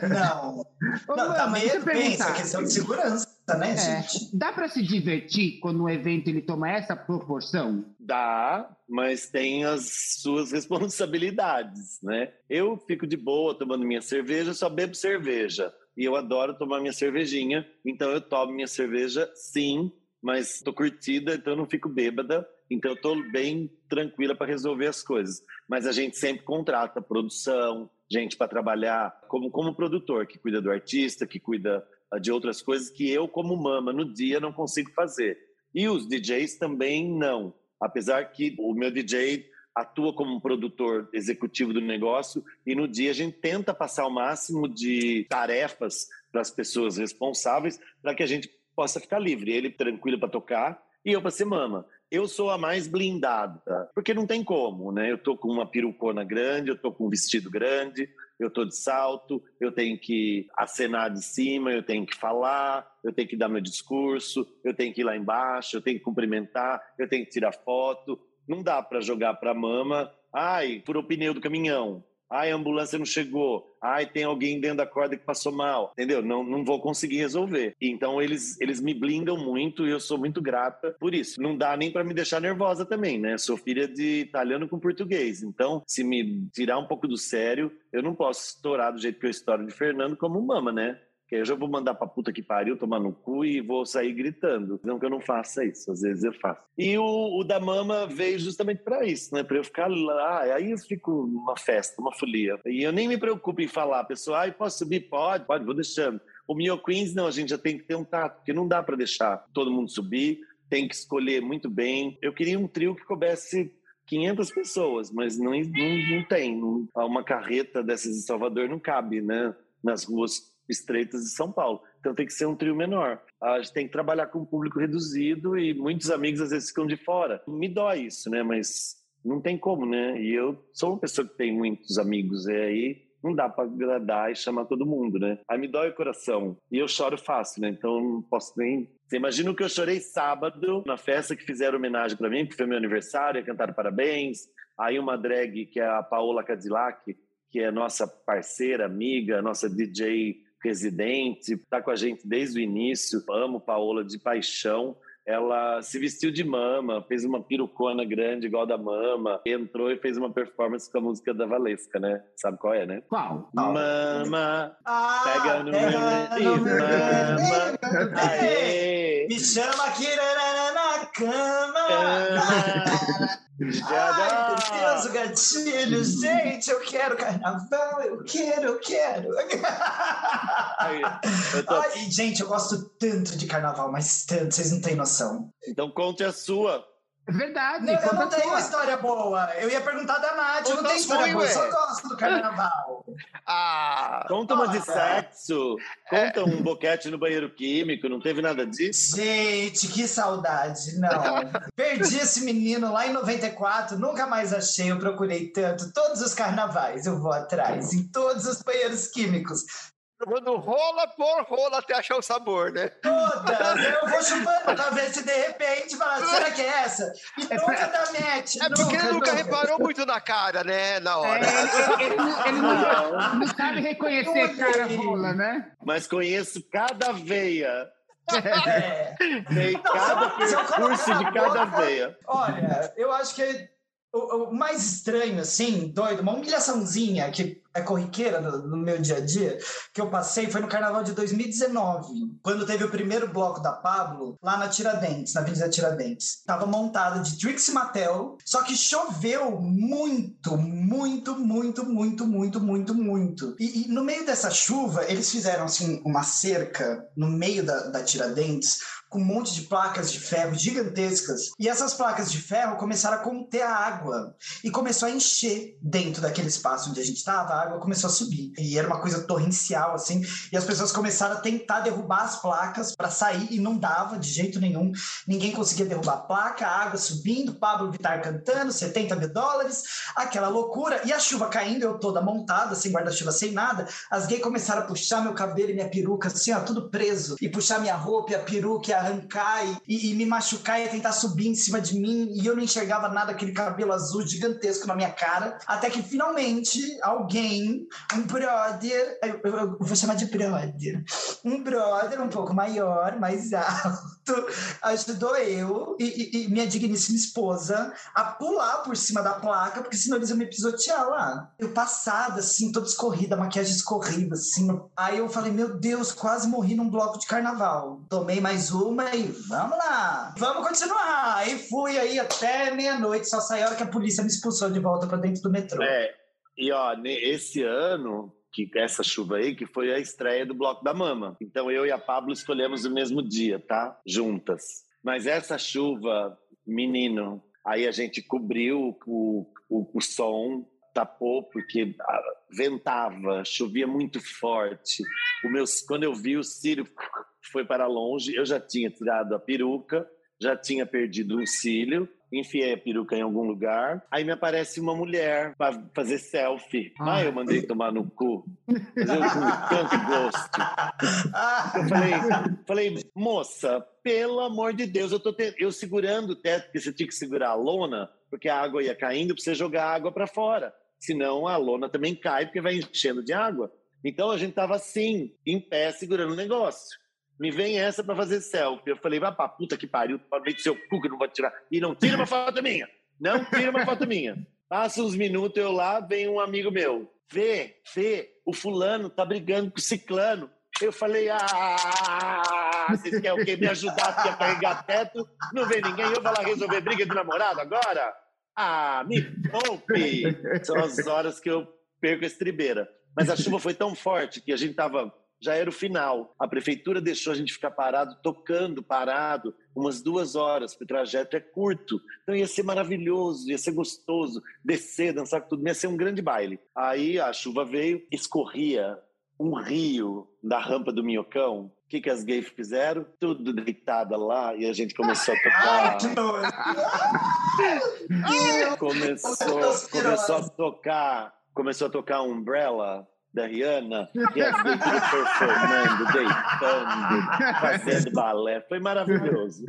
Não. Ô, Não, também eu pensa, questão de segurança, né, É, gente? dá para se divertir quando um evento ele toma essa proporção? Dá, mas tem as suas responsabilidades, né? Eu fico de boa tomando minha cerveja, só bebo cerveja. E eu adoro tomar minha cervejinha, então eu tomo minha cerveja sim, mas tô curtida, então eu não fico bêbada, então eu tô bem tranquila para resolver as coisas. Mas a gente sempre contrata produção, gente para trabalhar como, como produtor, que cuida do artista, que cuida ah, de outras coisas que eu, como mama, no dia não consigo fazer. E os DJs também não. Apesar que o meu DJ atua como produtor executivo do negócio e no dia a gente tenta passar o máximo de tarefas para as pessoas responsáveis para que a gente possa ficar livre. Ele tranquilo para tocar e eu para ser mama. Eu sou a mais blindada, porque não tem como, né? Eu tô com uma perucona grande, eu tô com um vestido grande, eu tô de salto, eu tenho que acenar de cima, eu tenho que falar, eu tenho que dar meu discurso, eu tenho que ir lá embaixo, eu tenho que cumprimentar, eu tenho que tirar foto. Não dá para jogar para mama, ai, o pneu do caminhão. Ai, a ambulância não chegou. Ai, tem alguém dentro da corda que passou mal. Entendeu? Não, não vou conseguir resolver. Então, eles, eles me blindam muito e eu sou muito grata por isso. Não dá nem para me deixar nervosa também, né? Sou filha de italiano com português. Então, se me tirar um pouco do sério, eu não posso estourar do jeito que eu estouro de Fernando como mama, né? Que eu já vou mandar pra puta que pariu, tomar no cu e vou sair gritando. Não que eu não faça isso, às vezes eu faço. E o, o da mama veio justamente para isso, né? Para eu ficar lá, aí eu fico uma festa, uma folia. E eu nem me preocupo em falar, pessoal, ai, posso subir? Pode, pode, vou deixando. O Mio Queens, não, a gente já tem que ter um tato, porque não dá para deixar todo mundo subir, tem que escolher muito bem. Eu queria um trio que coubesse 500 pessoas, mas não, não, não tem. Uma carreta dessas em Salvador não cabe, né? Nas ruas estreitas de São Paulo. Então tem que ser um trio menor. A gente tem que trabalhar com um público reduzido e muitos amigos às vezes ficam de fora. Me dói isso, né? Mas não tem como, né? E eu sou uma pessoa que tem muitos amigos e aí não dá para agradar e chamar todo mundo, né? Aí me dói o coração e eu choro fácil, né? Então não posso nem. Você imagina o que eu chorei sábado na festa que fizeram homenagem para mim, que foi meu aniversário, cantaram parabéns. Aí uma drag que é a Paola Cadillac, que é nossa parceira, amiga, nossa DJ residente, está com a gente desde o início. Amo Paola de paixão. Ela se vestiu de mama, fez uma perucona grande igual da mama, entrou e fez uma performance com a música da Valesca, né? Sabe qual é, né? Qual? Mama, Ah, pega no meu mama, aê, Me chama aqui na cama. <laughs> já Ai, meu Deus, o gatilho, gente, eu quero carnaval, eu quero, eu quero. Aí, eu tô- Ai, gente, eu gosto tanto de carnaval, mas tanto, vocês não têm noção. Então conte a sua. É verdade. Não, eu conta não tenho uma história boa. Eu ia perguntar da Nath, eu não tenho a história boa, eu só gosto do carnaval. <laughs> Ah, Conta uma de sexo. É. Conta um boquete no banheiro químico. Não teve nada disso? Gente, que saudade, não. <laughs> Perdi esse menino lá em 94, nunca mais achei, eu procurei tanto. Todos os carnavais eu vou atrás, em todos os banheiros químicos. Tomando rola por rola até achar o sabor, né? Todas, eu vou chupando pra ver se de repente fala, será que é essa? E É nunca pra- dá match. É porque ele nunca reparou muito na cara, né? Na É, hora. ele, ele não- ele não, Não. sabe reconhecer cara rola, né? Mas conheço cada veia. É. Sei Não, cada percurso de cada boca- veia. Olha, eu acho que o, o mais estranho, assim, doido, uma humilhaçãozinha que é corriqueira no, no meu dia a dia, que eu passei foi no carnaval de 2019, quando teve o primeiro bloco da Pablo, lá na Tiradentes, na Avenida Tiradentes. Tava montada de Trixie Mattel, só que choveu muito, muito, muito, muito, muito, muito, muito. E, e no meio dessa chuva, eles fizeram, assim, uma cerca no meio da, da Tiradentes, com um monte de placas de ferro gigantescas. E essas placas de ferro começaram a conter a água. E começou a encher dentro daquele espaço onde a gente estava, a água começou a subir. E era uma coisa torrencial, assim. E as pessoas começaram a tentar derrubar as placas para sair e não dava de jeito nenhum. Ninguém conseguia derrubar a placa, a água subindo, Pablo Vittar cantando, 70 mil dólares, aquela loucura. E a chuva caindo, eu toda montada, sem guarda-chuva, sem nada. As gays começaram a puxar meu cabelo e minha peruca, assim, ó, tudo preso. E puxar minha roupa e a peruca e arrancar e, e- me machucar e tentar subir em cima de mim. E eu não enxergava nada, aquele cabelo azul gigantesco na minha cara. Até que finalmente alguém, um brother, eu, eu- eu vou chamar de brother, um brother um pouco maior, mais alto, ajudou eu e, e- e minha digníssima esposa a pular por cima da placa, porque senão eles iam me pisotear lá. Eu passada, assim, toda escorrida, maquiagem escorrida, assim. Aí eu falei, meu Deus, quase morri num bloco de carnaval. Tomei mais uma e vamos lá, vamos continuar. Aí fui aí até meia-noite, só saí a hora que a polícia me expulsou de volta para dentro do metrô. É, e ó, esse ano, que essa chuva aí, que foi a estreia do Bloco da Mama. Então eu e a Pablo escolhemos o mesmo dia, tá? Juntas. Mas essa chuva, menino, Aí a gente cobriu o, o, o som, tapou, porque ah, ventava, chovia muito forte. O meu, quando eu vi o cílio foi para longe, eu já tinha tirado a peruca, já tinha perdido um cílio, enfiei a peruca em algum lugar. Aí me aparece uma mulher para fazer selfie. Ah, eu mandei tomar no cu. Mas eu com tanto gosto. Eu falei, falei, moça, pelo amor de Deus, eu tô te... eu segurando o teto, porque você tinha que segurar a lona, porque a água ia caindo para você jogar a água para fora. Senão a lona também cai, porque vai enchendo de água. Então a gente tava assim, em pé, segurando o negócio me vem essa para fazer selfie. Eu falei, vai pra puta que pariu, para do seu cu que não vai tirar. E não tira uma foto minha. Não tira uma foto minha. Passa uns minutos, eu lá, vem um amigo meu. Vê, vê, o fulano tá brigando com o ciclano. Eu falei, ah, vocês querem o quê? Me ajudar a carregar teto? Não vem ninguém, eu vou lá resolver briga de namorado agora? Ah, me poupe! São as horas que eu perco a estribeira. Mas a chuva foi tão forte que a gente tava já era o final. A prefeitura deixou a gente ficar parado, tocando, parado, umas duas horas, porque o trajeto é curto. Então ia ser maravilhoso, ia ser gostoso, descer, dançar tudo, ia ser um grande baile. Aí a chuva veio, escorria um rio da rampa do Minhocão. O que, que as gays fizeram? Tudo deitada lá e a gente começou a <laughs> tocar. começou, começou a tocar, começou a tocar Umbrella da Rihanna, e gays performando, deitando, fazendo balé. Foi maravilhoso.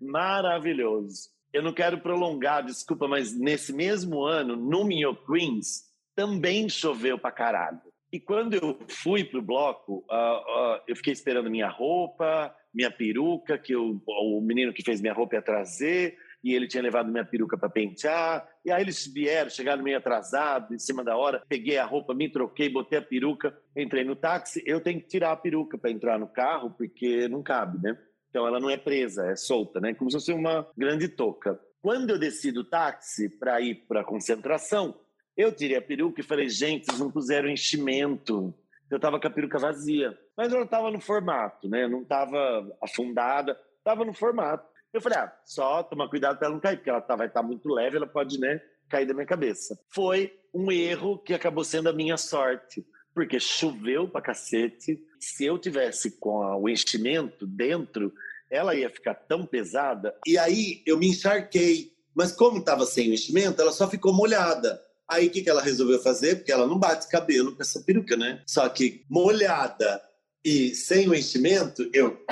Maravilhoso. Eu não quero prolongar, desculpa, mas nesse mesmo ano, no Minho Queens, também choveu pra caralho. E quando eu fui pro bloco, uh, uh, eu fiquei esperando minha roupa, minha peruca, que eu, o menino que fez minha roupa ia trazer, e ele tinha levado minha peruca para pentear. E aí eles vieram, chegaram meio atrasado, em cima da hora. Peguei a roupa, me troquei, botei a peruca, entrei no táxi. Eu tenho que tirar a peruca para entrar no carro, porque não cabe, né? Então ela não é presa, é solta, né? Como se fosse uma grande touca. Quando eu desci do táxi para ir para a concentração, eu tirei a peruca e falei, gente, vocês não puseram enchimento. Eu estava com a peruca vazia. Mas ela estava no formato, né? Não estava afundada, estava no formato. Eu falei, ah, só tomar cuidado para ela não cair, porque ela tá, vai estar tá muito leve, ela pode, né, cair da minha cabeça. Foi um erro que acabou sendo a minha sorte, porque choveu pra cacete. Se eu tivesse com o enchimento dentro, ela ia ficar tão pesada. E aí eu me encharquei. Mas como estava sem o enchimento, ela só ficou molhada. Aí o que, que ela resolveu fazer? Porque ela não bate cabelo com essa peruca, né? Só que molhada e sem o enchimento, eu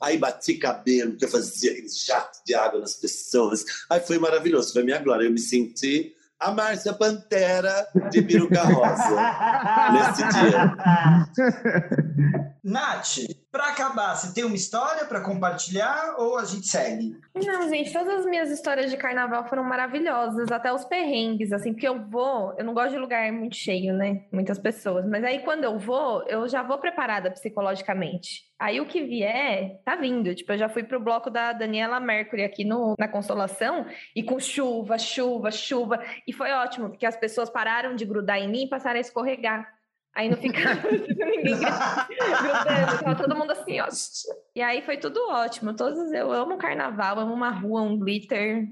Aí bati cabelo, que eu fazia aquele jato de água nas pessoas. Aí foi maravilhoso, foi minha glória. Eu me senti a Márcia Pantera de Peruca Rosa <laughs> nesse dia. Nath, para acabar, você tem uma história para compartilhar ou a gente segue? Não, gente, todas as minhas histórias de carnaval foram maravilhosas, até os perrengues, assim, porque eu vou, eu não gosto de lugar muito cheio, né? Muitas pessoas, mas aí quando eu vou, eu já vou preparada psicologicamente. Aí o que vier, tá vindo. Tipo, eu já fui pro bloco da Daniela Mercury aqui no, na Consolação e com chuva, chuva, chuva. E foi ótimo, porque as pessoas pararam de grudar em mim e passaram a escorregar. Aí não ficava <laughs> ninguém grudando, tava todo mundo assim, ó. E aí foi tudo ótimo. Todos eu amo carnaval, amo uma rua, um glitter.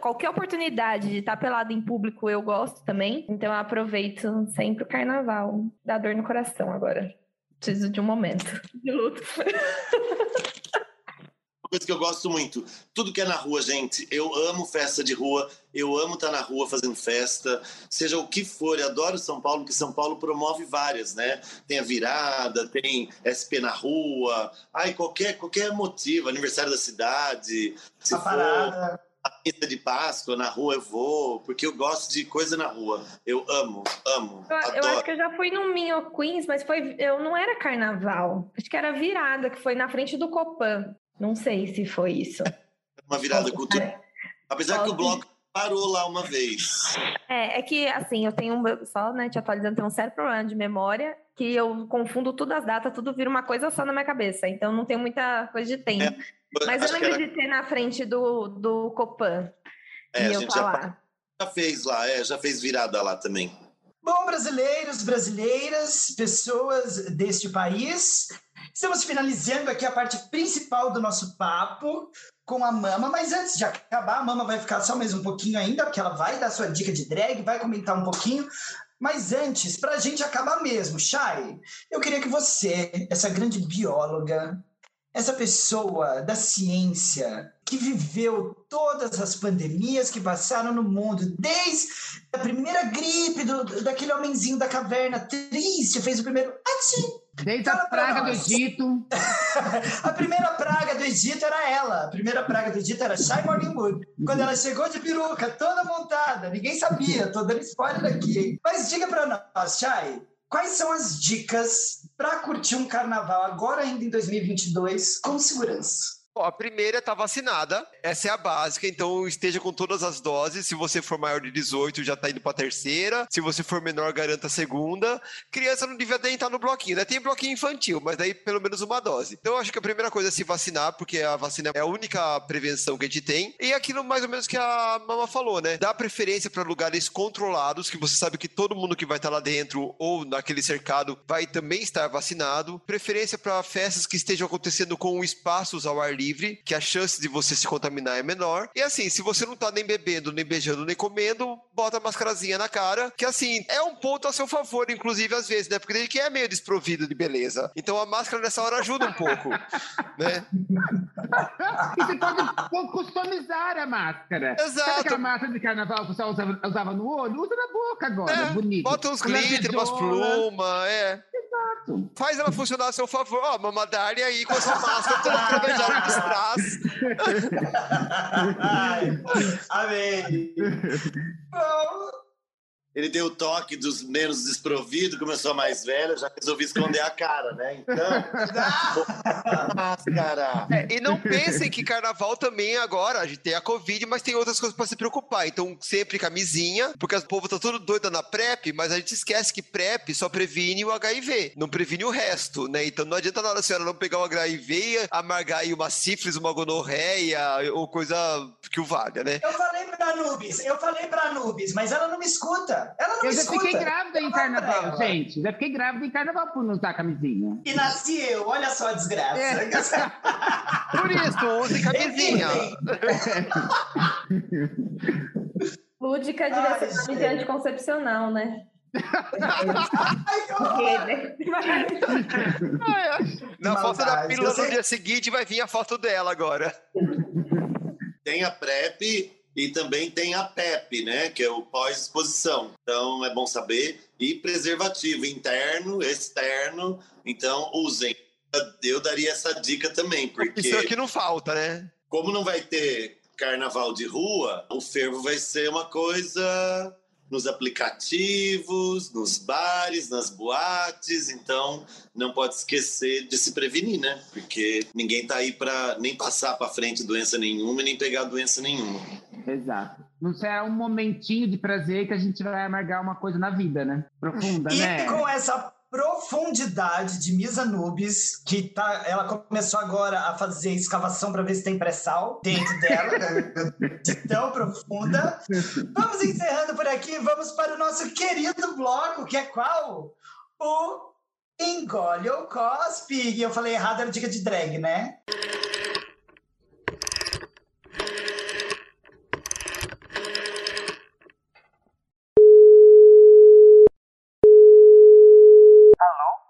Qualquer oportunidade de estar pelado em público eu gosto também. Então eu aproveito sempre o carnaval. Dá dor no coração agora. Preciso de um momento de luto. <laughs> Coisa que eu gosto muito, tudo que é na rua, gente. Eu amo festa de rua, eu amo estar na rua fazendo festa, seja o que for. Eu adoro São Paulo, porque São Paulo promove várias, né? Tem a virada, tem SP na rua, ai, qualquer, qualquer motivo, aniversário da cidade. Se a for, parada a pista de Páscoa na rua eu vou, porque eu gosto de coisa na rua. Eu amo, amo. Eu, eu acho que eu já fui no Minho Queens, mas foi, eu não era carnaval. Acho que era virada, que foi na frente do Copan. Não sei se foi isso. Uma virada cultural. Apesar que o bloco parou lá uma vez. É, é que assim, eu tenho só, né, te atualizando, tenho um sério problema de memória, que eu confundo tudo as datas, tudo vira uma coisa só na minha cabeça. Então não tem muita coisa de tempo. É, Mas eu lembro era... de ter na frente do, do Copan. É, a gente já, já, fez lá, é, já fez virada lá também. Bom, brasileiros, brasileiras, pessoas deste país, Estamos finalizando aqui a parte principal do nosso papo com a Mama, mas antes de acabar, a Mama vai ficar só mais um pouquinho ainda, porque ela vai dar sua dica de drag, vai comentar um pouquinho. Mas antes, para a gente acabar mesmo, Chay, eu queria que você, essa grande bióloga, essa pessoa da ciência que viveu todas as pandemias que passaram no mundo, desde a primeira gripe do, daquele homenzinho da caverna triste, fez o primeiro. Desde a praga do Egito. <laughs> a primeira praga do Egito era ela. A primeira praga do Egito era Shai Morningwood. Quando ela chegou de peruca, toda montada, ninguém sabia, tô dando spoiler aqui, hein? Mas diga pra nós, Shai, quais são as dicas para curtir um carnaval agora ainda em 2022 com segurança? A primeira está vacinada, essa é a básica, então esteja com todas as doses. Se você for maior de 18, já está indo para a terceira. Se você for menor, garanta a segunda. Criança não devia nem estar no bloquinho, né? Tem bloquinho infantil, mas daí pelo menos uma dose. Então eu acho que a primeira coisa é se vacinar, porque a vacina é a única prevenção que a gente tem. E aquilo mais ou menos que a mama falou, né? Dá preferência para lugares controlados, que você sabe que todo mundo que vai estar lá dentro ou naquele cercado vai também estar vacinado. Preferência para festas que estejam acontecendo com espaços ao ar livre livre, que a chance de você se contaminar é menor. E assim, se você não tá nem bebendo, nem beijando, nem comendo, bota a mascarazinha na cara, que assim, é um ponto a seu favor, inclusive às vezes, né? Porque gente que é meio desprovido de beleza. Então a máscara nessa hora ajuda um pouco, <laughs> né? e você pode customizar a máscara. Exato. Sabe aquela máscara de carnaval que você usava, usava no olho? Usa na boca agora, é, bonito. Bota uns glitter, umas plumas, é. Exato. Faz ela funcionar a seu favor. Ó, mamadária aí com a sua máscara, toda <laughs> <laughs> Amém. Bom, <laughs> ele deu o toque dos menos desprovidos, começou a mais velha, já resolvi esconder a cara, né? Então, máscara. É, e não pensem que carnaval também agora, a gente tem a Covid, mas tem outras coisas para se preocupar. Então, sempre camisinha, porque o povo tá todo doido na PrEP, mas a gente esquece que PrEP só previne o HIV, não previne o resto, né? Então não adianta nada a senhora não pegar o HIV e amargar aí uma sífilis, uma gonorreia ou coisa que o valha, né? Eu falei pra Nubes, eu falei pra Nubes, mas ela não me escuta. Ela não eu já escuta. fiquei grávida em carnaval, gente. Já fiquei grávida em carnaval por não usar camisinha. E nasci eu, olha só a desgraça. É. <laughs> Por isso, use camisinha. Lúdica devia ser de anticoncepcional, né? Ai, que horror. Na foto da pílula no dia seguinte vai vir a foto dela agora. Tem a PrEP e também tem a PEP, né? Que é o pós-exposição. Então é bom saber. E preservativo interno, externo. Então usem. Eu daria essa dica também, porque Isso aqui não falta, né? como não vai ter carnaval de rua, o fervo vai ser uma coisa nos aplicativos, nos bares, nas boates, então não pode esquecer de se prevenir, né? Porque ninguém tá aí para nem passar para frente doença nenhuma e nem pegar doença nenhuma. Exato. Não será um momentinho de prazer que a gente vai amargar uma coisa na vida, né? Profunda, E né? com essa profundidade de Misa Nubes, que tá, ela começou agora a fazer escavação para ver se tem pré-sal dentro dela, né? de tão profunda. Vamos encerrando por aqui, vamos para o nosso querido bloco, que é qual? O Engole ou Cospe. E eu falei errado, era dica de drag, né?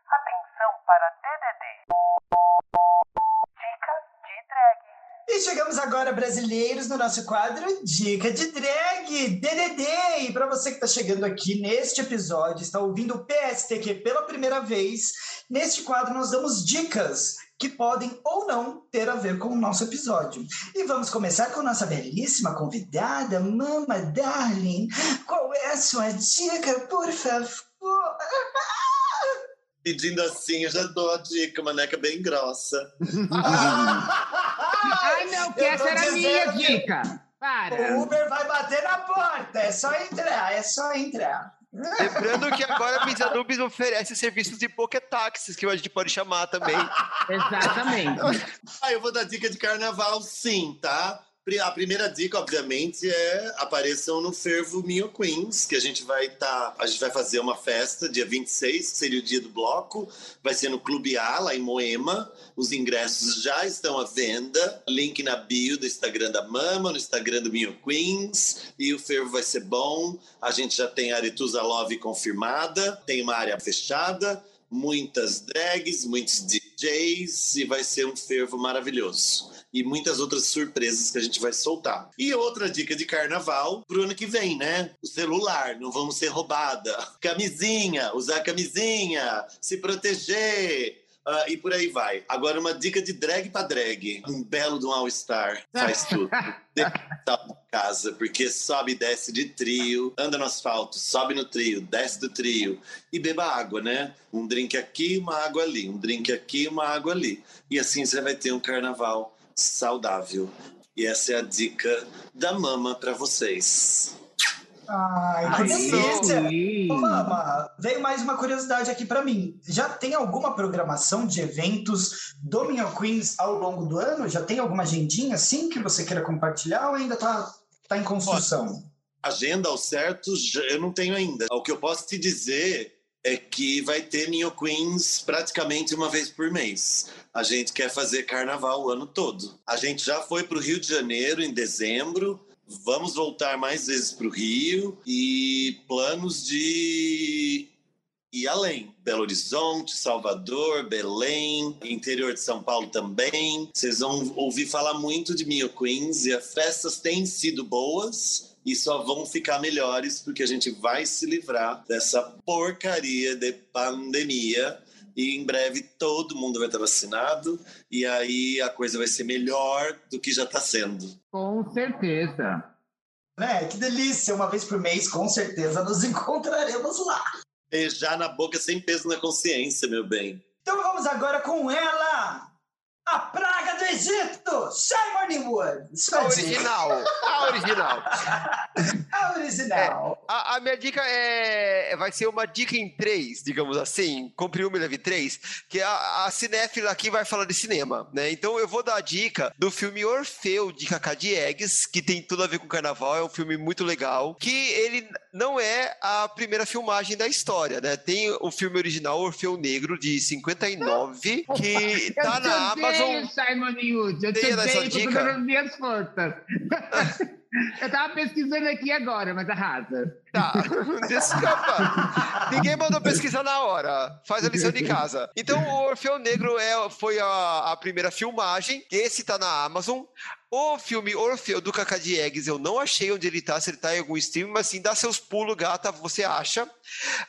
Atenção para DDD. Dica de drag. E chegamos agora, brasileiros, no nosso quadro Dica de Drag, DDD. E para você que está chegando aqui neste episódio, está ouvindo o PSTQ pela primeira vez, neste quadro nós damos dicas que podem ou não ter a ver com o nosso episódio. E vamos começar com nossa belíssima convidada, Mama Darling. Qual é a sua dica, por favor? <laughs> Pedindo assim, eu já dou a dica, maneca bem grossa. <laughs> Ai, não, que Eu essa era a minha que- dica. Para. O Uber vai bater na porta, é só entrar, é só entrar. Lembrando que agora a Pizza Nubes oferece serviços de pokétaxis, que a gente pode chamar também. Exatamente. Ah, eu vou dar dica de carnaval, sim, tá? A primeira dica, obviamente, é apareçam no Fervo Minho Queens, que a gente vai estar. a gente vai fazer uma festa dia 26, que seria o dia do bloco. Vai ser no Clube A, lá em Moema. Os ingressos já estão à venda. Link na bio do Instagram da Mama, no Instagram do Minho Queens. E o fervo vai ser bom. A gente já tem a Aretusa Love confirmada, tem uma área fechada, muitas drags, muitos DJs e vai ser um fervo maravilhoso. E muitas outras surpresas que a gente vai soltar. E outra dica de carnaval pro ano que vem, né? O celular, não vamos ser roubada. Camisinha, usar camisinha, se proteger. ah, e por aí vai. Agora, uma dica de drag pra drag. Um belo de um All-Star faz <laughs> tudo. Tá em casa, porque sobe e desce de trio, anda no asfalto, sobe no trio, desce do trio e beba água, né? Um drink aqui, uma água ali, um drink aqui, uma água ali. E assim você vai ter um carnaval saudável. E essa é a dica da mama para vocês. Ai, que delícia! Mama, veio mais uma curiosidade aqui pra mim. Já tem alguma programação de eventos do Minha Queens ao longo do ano? Já tem alguma agendinha assim que você queira compartilhar ou ainda tá, tá em construção? Agenda ao certo, já- eu não tenho ainda. O que eu posso te dizer é que vai ter Neo Queens praticamente uma vez por mês. A gente quer fazer carnaval o ano todo. A gente já foi para o Rio de Janeiro em dezembro. Vamos voltar mais vezes para o Rio e planos de ir além. Belo Horizonte, Salvador, Belém, interior de São Paulo também. Vocês vão ouvir falar muito de Mio Queens e as festas têm sido boas e só vão ficar melhores porque a gente vai se livrar dessa porcaria de pandemia e em breve todo mundo vai estar vacinado e aí a coisa vai ser melhor do que já está sendo. Com certeza. Né? Que delícia! Uma vez por mês, com certeza, nos <laughs> encontraremos lá. Beijar na boca sem peso na consciência, meu bem. Então vamos agora com ela! A praga do Egito! Simon Wood! A Expandir. original. A original. <laughs> A original. A, a minha dica é. Vai ser uma dica em três, digamos assim. Compre uma e leve três. Que a, a cinéfila aqui vai falar de cinema, né? Então eu vou dar a dica do filme Orfeu de Cacá Diegues, que tem tudo a ver com carnaval. É um filme muito legal. Que ele não é a primeira filmagem da história, né? Tem o filme original Orfeu Negro de 59, que tá na odeio, Amazon. Simon Youth. Eu te Tem essa dica? todas as minhas forças. <laughs> eu tava pesquisando aqui agora, mas arrasa. Tá, <laughs> desculpa. Ninguém mandou pesquisar na hora. Faz a lição de casa. Então, o Orfeu Negro é, foi a, a primeira filmagem. Esse tá na Amazon. O filme Orfeu do Cacá Diegues, eu não achei onde ele tá, se ele tá em algum stream, mas assim, dá seus pulos, gata, você acha.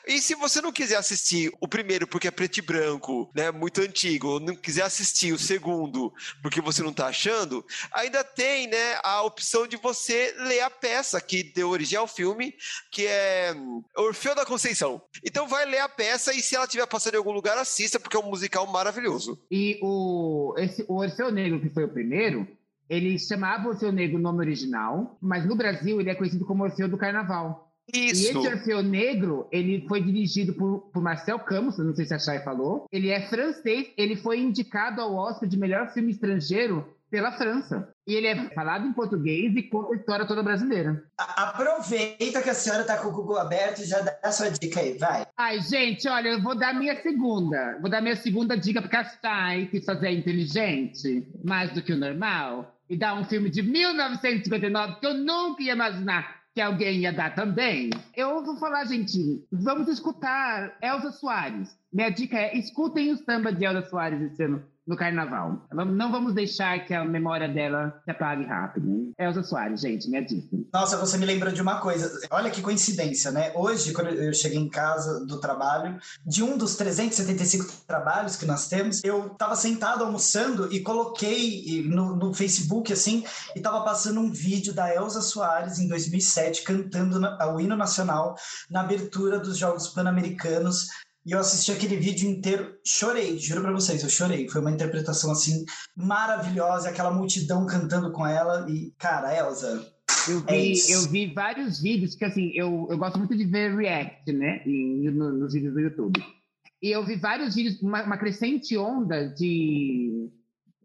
E se você não quiser assistir o primeiro, porque é preto e branco, né, muito antigo, ou não quiser assistir o segundo, porque você não tá achando, ainda tem, né, a opção de você ler a peça que deu origem ao filme, que é Orfeu da Conceição. Então vai ler a peça e se ela estiver passando em algum lugar, assista, porque é um musical maravilhoso. E o, esse, o Orfeu Negro, que foi o primeiro, ele chamava Orfeu Negro o nome original, mas no Brasil ele é conhecido como Orfeu do Carnaval. E Isso. esse Orfeu Negro, ele foi dirigido por, por Marcel Camus, não sei se a Chay falou. Ele é francês, ele foi indicado ao Oscar de melhor filme estrangeiro pela França. E ele é falado em português e conta a história toda brasileira. Aproveita que a senhora tá com o Google aberto e já dá a sua dica aí, vai. Ai, gente, olha, eu vou dar minha segunda. Vou dar minha segunda dica, porque a Chay quis fazer inteligente, mais do que o normal, e dar um filme de 1959 que eu nunca ia imaginar que alguém ia dar também. Eu vou falar, gente, vamos escutar Elza Soares. Minha dica é, escutem o samba de Elza Soares esse ano no carnaval. Não vamos deixar que a memória dela se apague rápido. Elza Soares, gente, minha dica. Nossa, você me lembrou de uma coisa. Olha que coincidência, né? Hoje, quando eu cheguei em casa do trabalho, de um dos 375 trabalhos que nós temos, eu estava sentado almoçando e coloquei no, no Facebook, assim, e estava passando um vídeo da Elza Soares em 2007 cantando o hino nacional na abertura dos Jogos Pan-Americanos. E eu assisti aquele vídeo inteiro, chorei, juro pra vocês, eu chorei. Foi uma interpretação assim maravilhosa, aquela multidão cantando com ela. E, cara, Elza, Eu É vi, isso. eu vi vários vídeos que, assim, eu, eu gosto muito de ver react, né? no- nos vídeos do YouTube. E eu vi vários vídeos, uma, uma crescente onda de,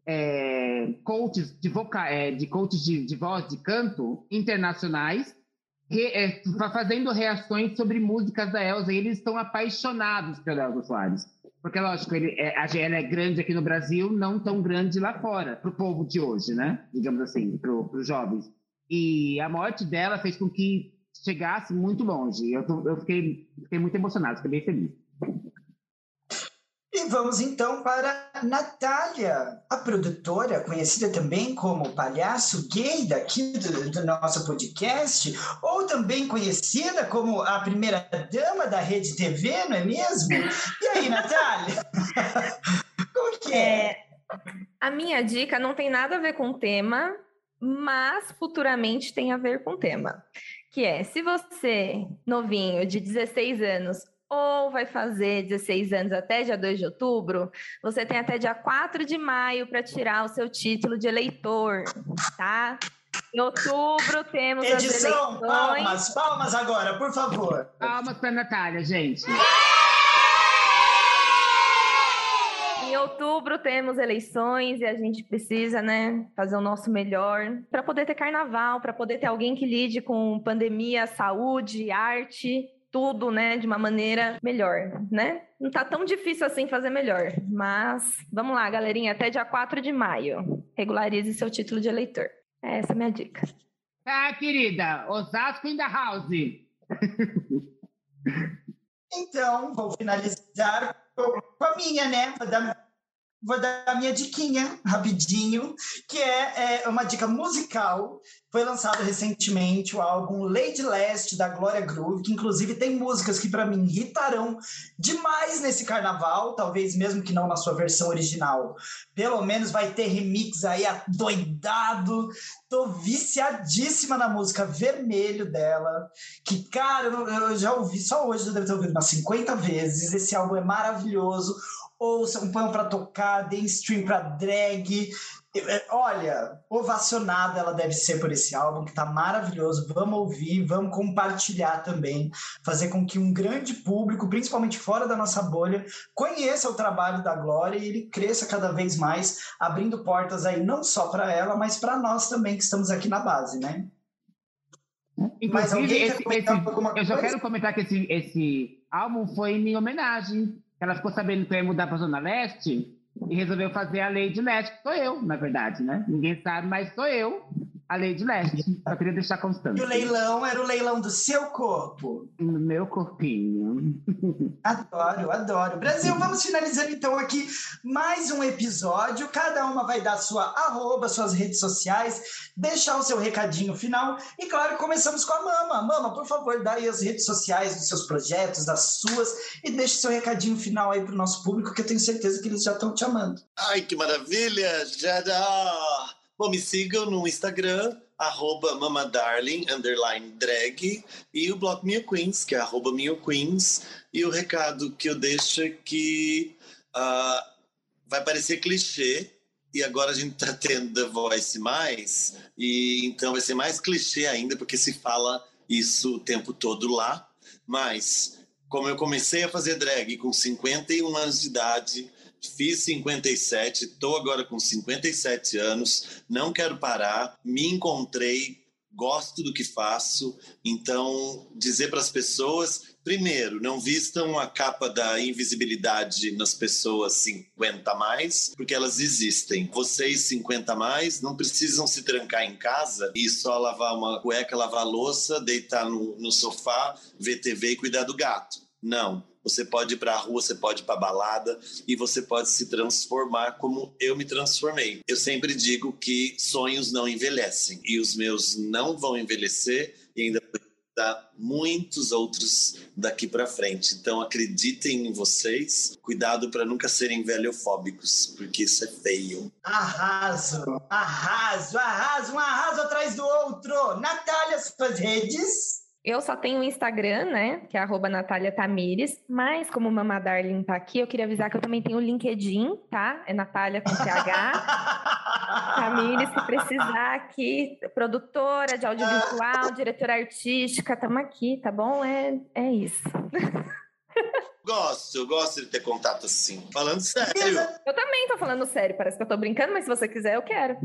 é, coaches de voca, é, de coaches de, de voz, de canto internacionais, re, é, fa- fazendo reações sobre músicas da Elza. E eles estão apaixonados pela Elza Soares. Porque, lógico, ele, é, é grande aqui no Brasil, não tão grande lá fora, para o povo de hoje, né? Digamos assim, para os jovens. E a morte dela fez com que chegasse muito longe. Eu, eu fiquei, fiquei muito emocionado, fiquei bem feliz. E vamos então para Natália, a produtora, conhecida também como palhaço gay daqui do, do nosso podcast, ou também conhecida como a primeira dama da Rede TV, não é mesmo? E aí, Natália? <laughs> Como que é? É, a minha dica não tem nada a ver com o tema, mas futuramente tem a ver com o tema. Que é, se você, novinho, de 16 anos, ou vai fazer 16 anos até dia 2 de outubro, você tem até dia 4 de maio para tirar o seu título de eleitor, tá? Em outubro temos as Edição, eleições. palmas, palmas agora, por favor. Palmas para Natália, gente. Em outubro temos eleições e a gente precisa, né, fazer o nosso melhor para poder ter carnaval, para poder ter alguém que lide com pandemia, saúde, arte, tudo, né, de uma maneira melhor, né? Não tá tão difícil assim fazer melhor, mas vamos lá, galerinha, até dia 4 de maio. Regularize seu título de eleitor. Essa é a minha dica. Tá, querida. Osasco in the house. <laughs> Então, vou finalizar com com a minha, né? Vou dar, vou dar a minha diquinha rapidinho, que é, é uma dica musical. Foi lançado recentemente o álbum Lady Last da Glória Groove, que inclusive tem músicas que para mim irritarão demais nesse carnaval, talvez mesmo que não na sua versão original. Pelo menos vai ter remix aí adoidado. Tô viciadíssima na música Vermelho dela, que, cara, eu, já ouvi, só hoje eu devo ter ouvido umas 50 vezes. Esse álbum é maravilhoso. Ouçam, põem pra tocar, deem stream pra drag. É, Olha, ovacionada ela deve ser por esse álbum, que tá maravilhoso. Vamos ouvir, vamos compartilhar também, fazer com que um grande público, principalmente fora da nossa bolha, conheça o trabalho da Glória e ele cresça cada vez mais, abrindo portas aí não só para ela, mas para nós também que estamos aqui na base, né? Inclusive, esse, esse- eu já coisa? quero comentar que esse, esse álbum foi em minha homenagem. Ela ficou sabendo que eu ia mudar para Zona Leste e resolveu fazer a Lei de Leste, que sou eu, na verdade, né? Ninguém sabe, mas sou eu, a Lei de Leste. Só queria deixar constante. E o leilão era o leilão do seu corpo. No meu corpinho. <laughs> Adoro, adoro. Brasil, vamos finalizando então aqui mais um episódio. Cada uma vai dar sua arroba, suas redes sociais, deixar o seu recadinho final. E claro, começamos com a Mama. Mama, por favor, dá aí as redes sociais dos seus projetos, das suas, e deixe seu recadinho final aí para o nosso público, que eu tenho certeza que eles já estão te amando. Ai, que maravilha! Já dá! Bom, me sigam no Instagram, arroba mamadarling, underline drag, e o blog Minha Queens, que é arroba Minha Queens. E o recado que eu deixo é que ah, vai parecer clichê, e agora a gente tá tendo The Voice mais, e então vai ser mais clichê ainda, porque se fala isso o tempo todo lá. Mas, como eu comecei a fazer drag com 51 anos de idade, Fiz 57, estou agora com 57 anos, não quero parar, me encontrei, gosto do que faço. Então, dizer para as pessoas, primeiro, não vistam a capa da invisibilidade nas pessoas 50 a mais, porque elas existem. Vocês 50 a mais não precisam se trancar em casa e só lavar uma cueca, lavar louça, deitar no, no sofá, ver TV e cuidar do gato. Não. Você pode ir para a rua, você pode ir para balada e você pode se transformar como eu me transformei. Eu sempre digo que sonhos não envelhecem e os meus não vão envelhecer e ainda dar muitos outros daqui para frente. Então acreditem em vocês. Cuidado para nunca serem velhofóbicos, porque isso é feio. Arraso, arraso, arraso, um arraso atrás do outro. Natália, suas redes. Eu só tenho o Instagram, né? Que é arroba Natália Tamires. Mas como o Mama Darling tá aqui, eu queria avisar que eu também tenho o LinkedIn, tá? É Natália com TH. <laughs> Tamires, se precisar aqui, produtora de audiovisual, diretora artística, estamos aqui, tá bom? É, é isso. <laughs> Gosto, eu gosto de ter contato assim. Falando sério. Eu também tô falando sério, parece que eu tô brincando, mas se você quiser, eu quero.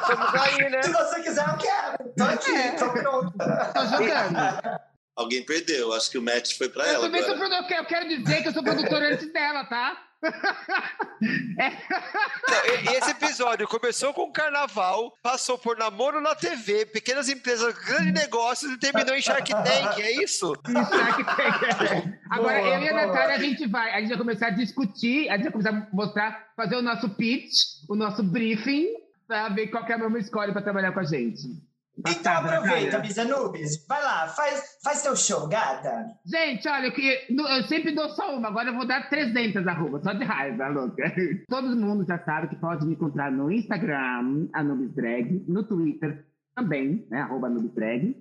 Estamos aí, né? Se você quiser, eu quero. Tô aqui, É. tô pronto. Tô jogando. Alguém perdeu, acho que o match foi pra Eu ela também sou agora. produtor, eu quero dizer que eu sou produtor antes dela, tá? Não, esse episódio começou com carnaval, passou por namoro na TV, pequenas empresas, grandes negócios e terminou em Shark Tank, é isso? Shark Tank. Agora, Boa, eu e a boa. Natália, a gente vai, a gente vai começar a discutir, a gente vai começar a mostrar, fazer o nosso pitch, o nosso briefing, pra ver qual que é a mesma escolha pra trabalhar com a gente. Então aproveita, Nubes. Vai lá, faz, faz teu show, gata. Gente, olha, eu, que- eu sempre dou só uma, agora eu vou dar 300 arroba, só de raiva, louca. <laughs> Todo mundo já sabe que pode me encontrar no Instagram, Anubis Drag, no Twitter também, né, arroba.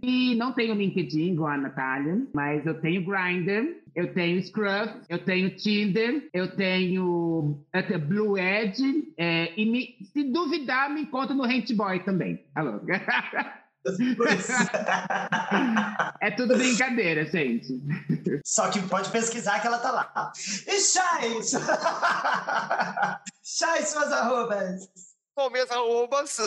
E não tenho LinkedIn igual a Natália, mas eu tenho Grindr, eu tenho Scruff, eu tenho Tinder, eu tenho, eu tenho Blue Edge, é, e me- se duvidar, me encontro no Rent Boy também, alô. <laughs> <laughs> É tudo brincadeira, gente. Só que pode pesquisar que ela tá lá. E Chay! <laughs> Chay, suas arrobas. Bom, minhas arrobas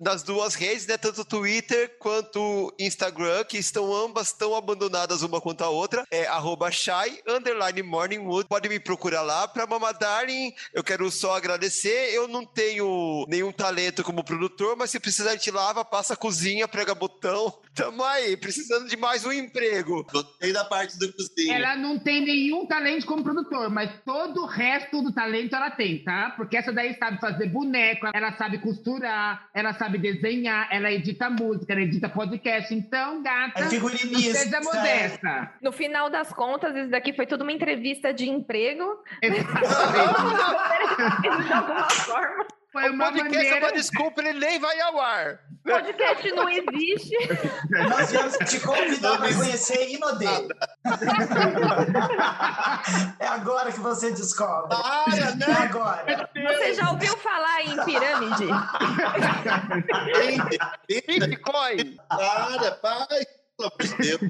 nas duas redes, né? Tanto Twitter quanto Instagram, que estão ambas tão abandonadas uma quanto a outra. É arroba shy, underline morningwood. Pode me procurar lá. Pra Mama Darling, eu quero só agradecer. Eu não tenho nenhum talento como produtor, mas se precisar a gente lava, passa a cozinha, prega botão. Tamo aí, precisando de mais um emprego. Gostei da parte do cozinho. Ela não tem nenhum talento como produtor, mas todo o resto do talento ela tem, tá? Porque essa daí sabe fazer boneco, ela sabe costurar, ela sabe desenhar, ela edita música, ela edita podcast. Então, gata, É figurinista. seja modesta. No final das contas, isso daqui foi tudo uma entrevista de emprego. Exatamente. <laughs> de alguma forma. Foi o uma podcast é maneira... uma desculpa, ele nem vai ao ar. Podcast não existe. <laughs> Nós viemos te convidar para conhecer Inodê. <laughs> É agora que você descobre. Para, É né? agora. Você já ouviu falar em pirâmide? Bitcoin. Para, para. Pelo amor de Deus.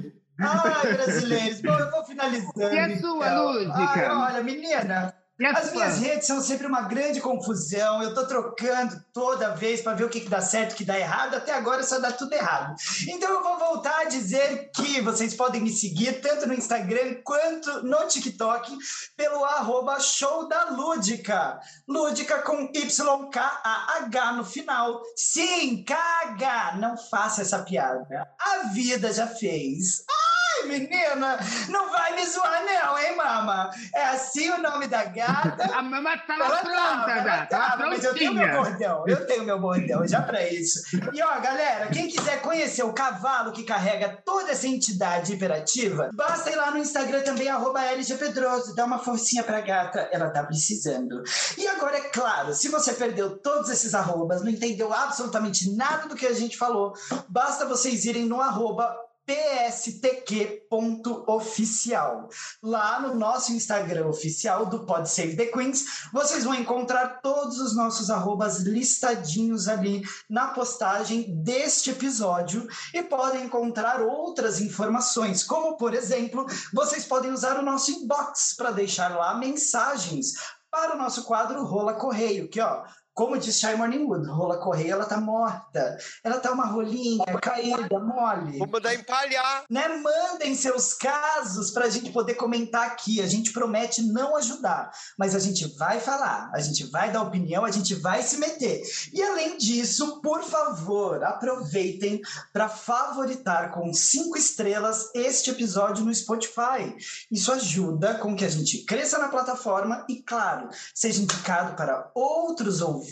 Ai, brasileiros. Bom, eu vou finalizando. E a sua, então. Lúdica? Ai, olha, menina, As minhas redes são sempre uma grande confusão. Eu tô trocando toda vez para ver o que, que dá certo, o que dá errado. Até agora só dá tudo errado. Então eu vou voltar a dizer que vocês podem me seguir tanto no Instagram quanto no TikTok pelo arroba show da Lúdica. Lúdica com Y-K-A-H no final. Sim, KH. Não faça essa piada. A vida já fez. Ai, menina, não vai me zoar não, hein, mama? É assim o nome da gata. <laughs> A mama tava Ela pronta, tava, ela. Tava tava, mas eu tenho meu bordão, eu tenho meu bordão já pra isso. E ó, galera, quem quiser conhecer o cavalo que carrega toda essa entidade hiperativa, basta ir lá no Instagram também, arroba LG Pedroso, dá uma forcinha pra gata, ela tá precisando. E agora, é claro, se você perdeu todos esses arrobas, não entendeu absolutamente nada do que a gente falou, basta vocês irem no arroba pstq.oficial. Lá no nosso Instagram oficial do Pod Save the Queens, vocês vão encontrar todos os nossos arrobas listadinhos ali na postagem deste episódio e podem encontrar outras informações, como por exemplo, vocês podem usar o nosso inbox para deixar lá mensagens para o nosso quadro Rola Correio, que ó, como diz Shy Morningwood, Rola Correio, ela tá morta. Ela tá uma rolinha, caída, mole Vou mandar empalhar. né? Mandem seus casos para a gente poder comentar aqui. A gente promete não ajudar, mas a gente vai falar, a gente vai dar opinião, a gente vai se meter. E além disso, por favor, aproveitem para favoritar com cinco estrelas este episódio no Spotify. Isso ajuda com que a gente cresça na plataforma e, claro, seja indicado para outros ouvintes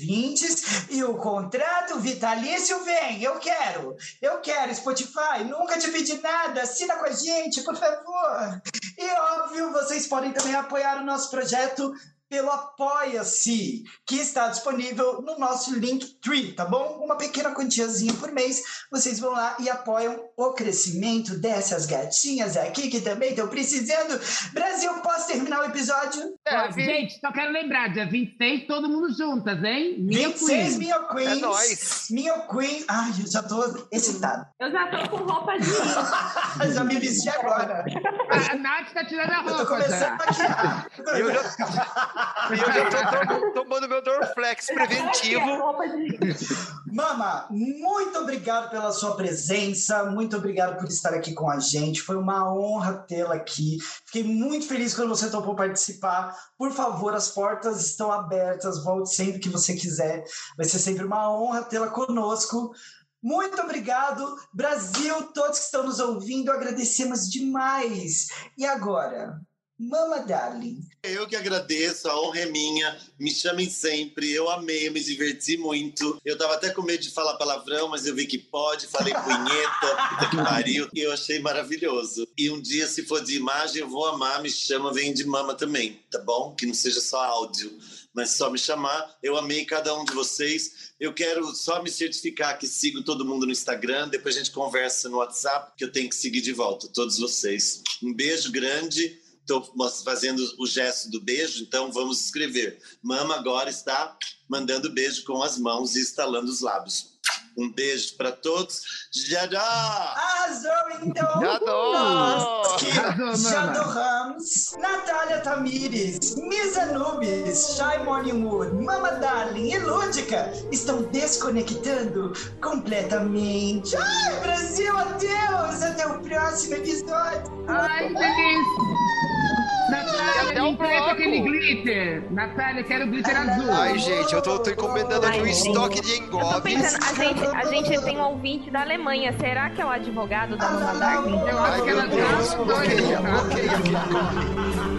e o contrato vitalício vem. Eu quero. Eu quero, Spotify, nunca te pedi nada, assina com a gente, por favor. E óbvio, vocês podem também apoiar o nosso projeto pelo Apoia-se, que está disponível no nosso Linktree, tá bom? Uma pequena quantiazinha por mês, vocês vão lá e apoiam o crescimento dessas gatinhas aqui que também estão precisando. Brasil, posso terminar o episódio? Deve. gente, só quero lembrar, dia 26, todo mundo juntas, hein? Minha 26 Queen. Minha Queens. É nóis. Minha Queen. Ai, eu já tô excitado. Eu já tô com roupa de. <laughs> já me vesti agora. A, a Nath tá tirando a Eu tô roupa começando já. a maquiar. Eu já, <laughs> <laughs> eu já tô tom- tomando meu Dorflex preventivo. de. <laughs> Mama, muito obrigado pela sua presença, muito obrigado por estar aqui com a gente. Foi uma honra tê-la aqui. Fiquei muito feliz quando você topou participar. Por favor, as portas estão abertas. Volte sempre que você quiser. Vai ser sempre uma honra tê-la conosco. Muito obrigado, Brasil, todos que estão nos ouvindo, agradecemos demais. E agora, Mama Darling, Eu que agradeço, a honra é minha. Me chamem sempre. Eu amei, me diverti muito. Eu tava até com medo de falar palavrão, mas eu vi que pode. Falei punheta, <laughs> puta que pariu. E eu achei maravilhoso. E um dia, se for de imagem, eu vou amar. Me chama, vem de mama também, tá bom? Que não seja só áudio, mas só me chamar. Eu amei cada um de vocês. Eu quero só me certificar que sigo todo mundo no Instagram. Depois a gente conversa no WhatsApp, que eu tenho que seguir de volta, todos vocês. Um beijo grande. Estou fazendo o gesto do beijo, então vamos escrever. Mama agora está mandando beijo com as mãos e estalando os lábios. Um beijo para todos. Arrasou, então! Já que Arrasou, mama. já adoramos. Natália Tamires, Miss Anubis, Shy Morningwood, Mama Darling e Lúdica estão desconectando completamente. Ai, Brasil, adeus! Até o próximo episódio! Ai, delícia! Natália, até me empresta bloco. aquele glitter. Natália, quero glitter azul. Ai, gente, eu tô, tô encomendando aqui um estoque de Eu tô engobes. pensando, a gente, a gente tem um ouvinte da Alemanha. Será que é o advogado da Mama Darling? Eu acho Ai, que ela Deus, já bloqueia, adorou. bloqueia aqui.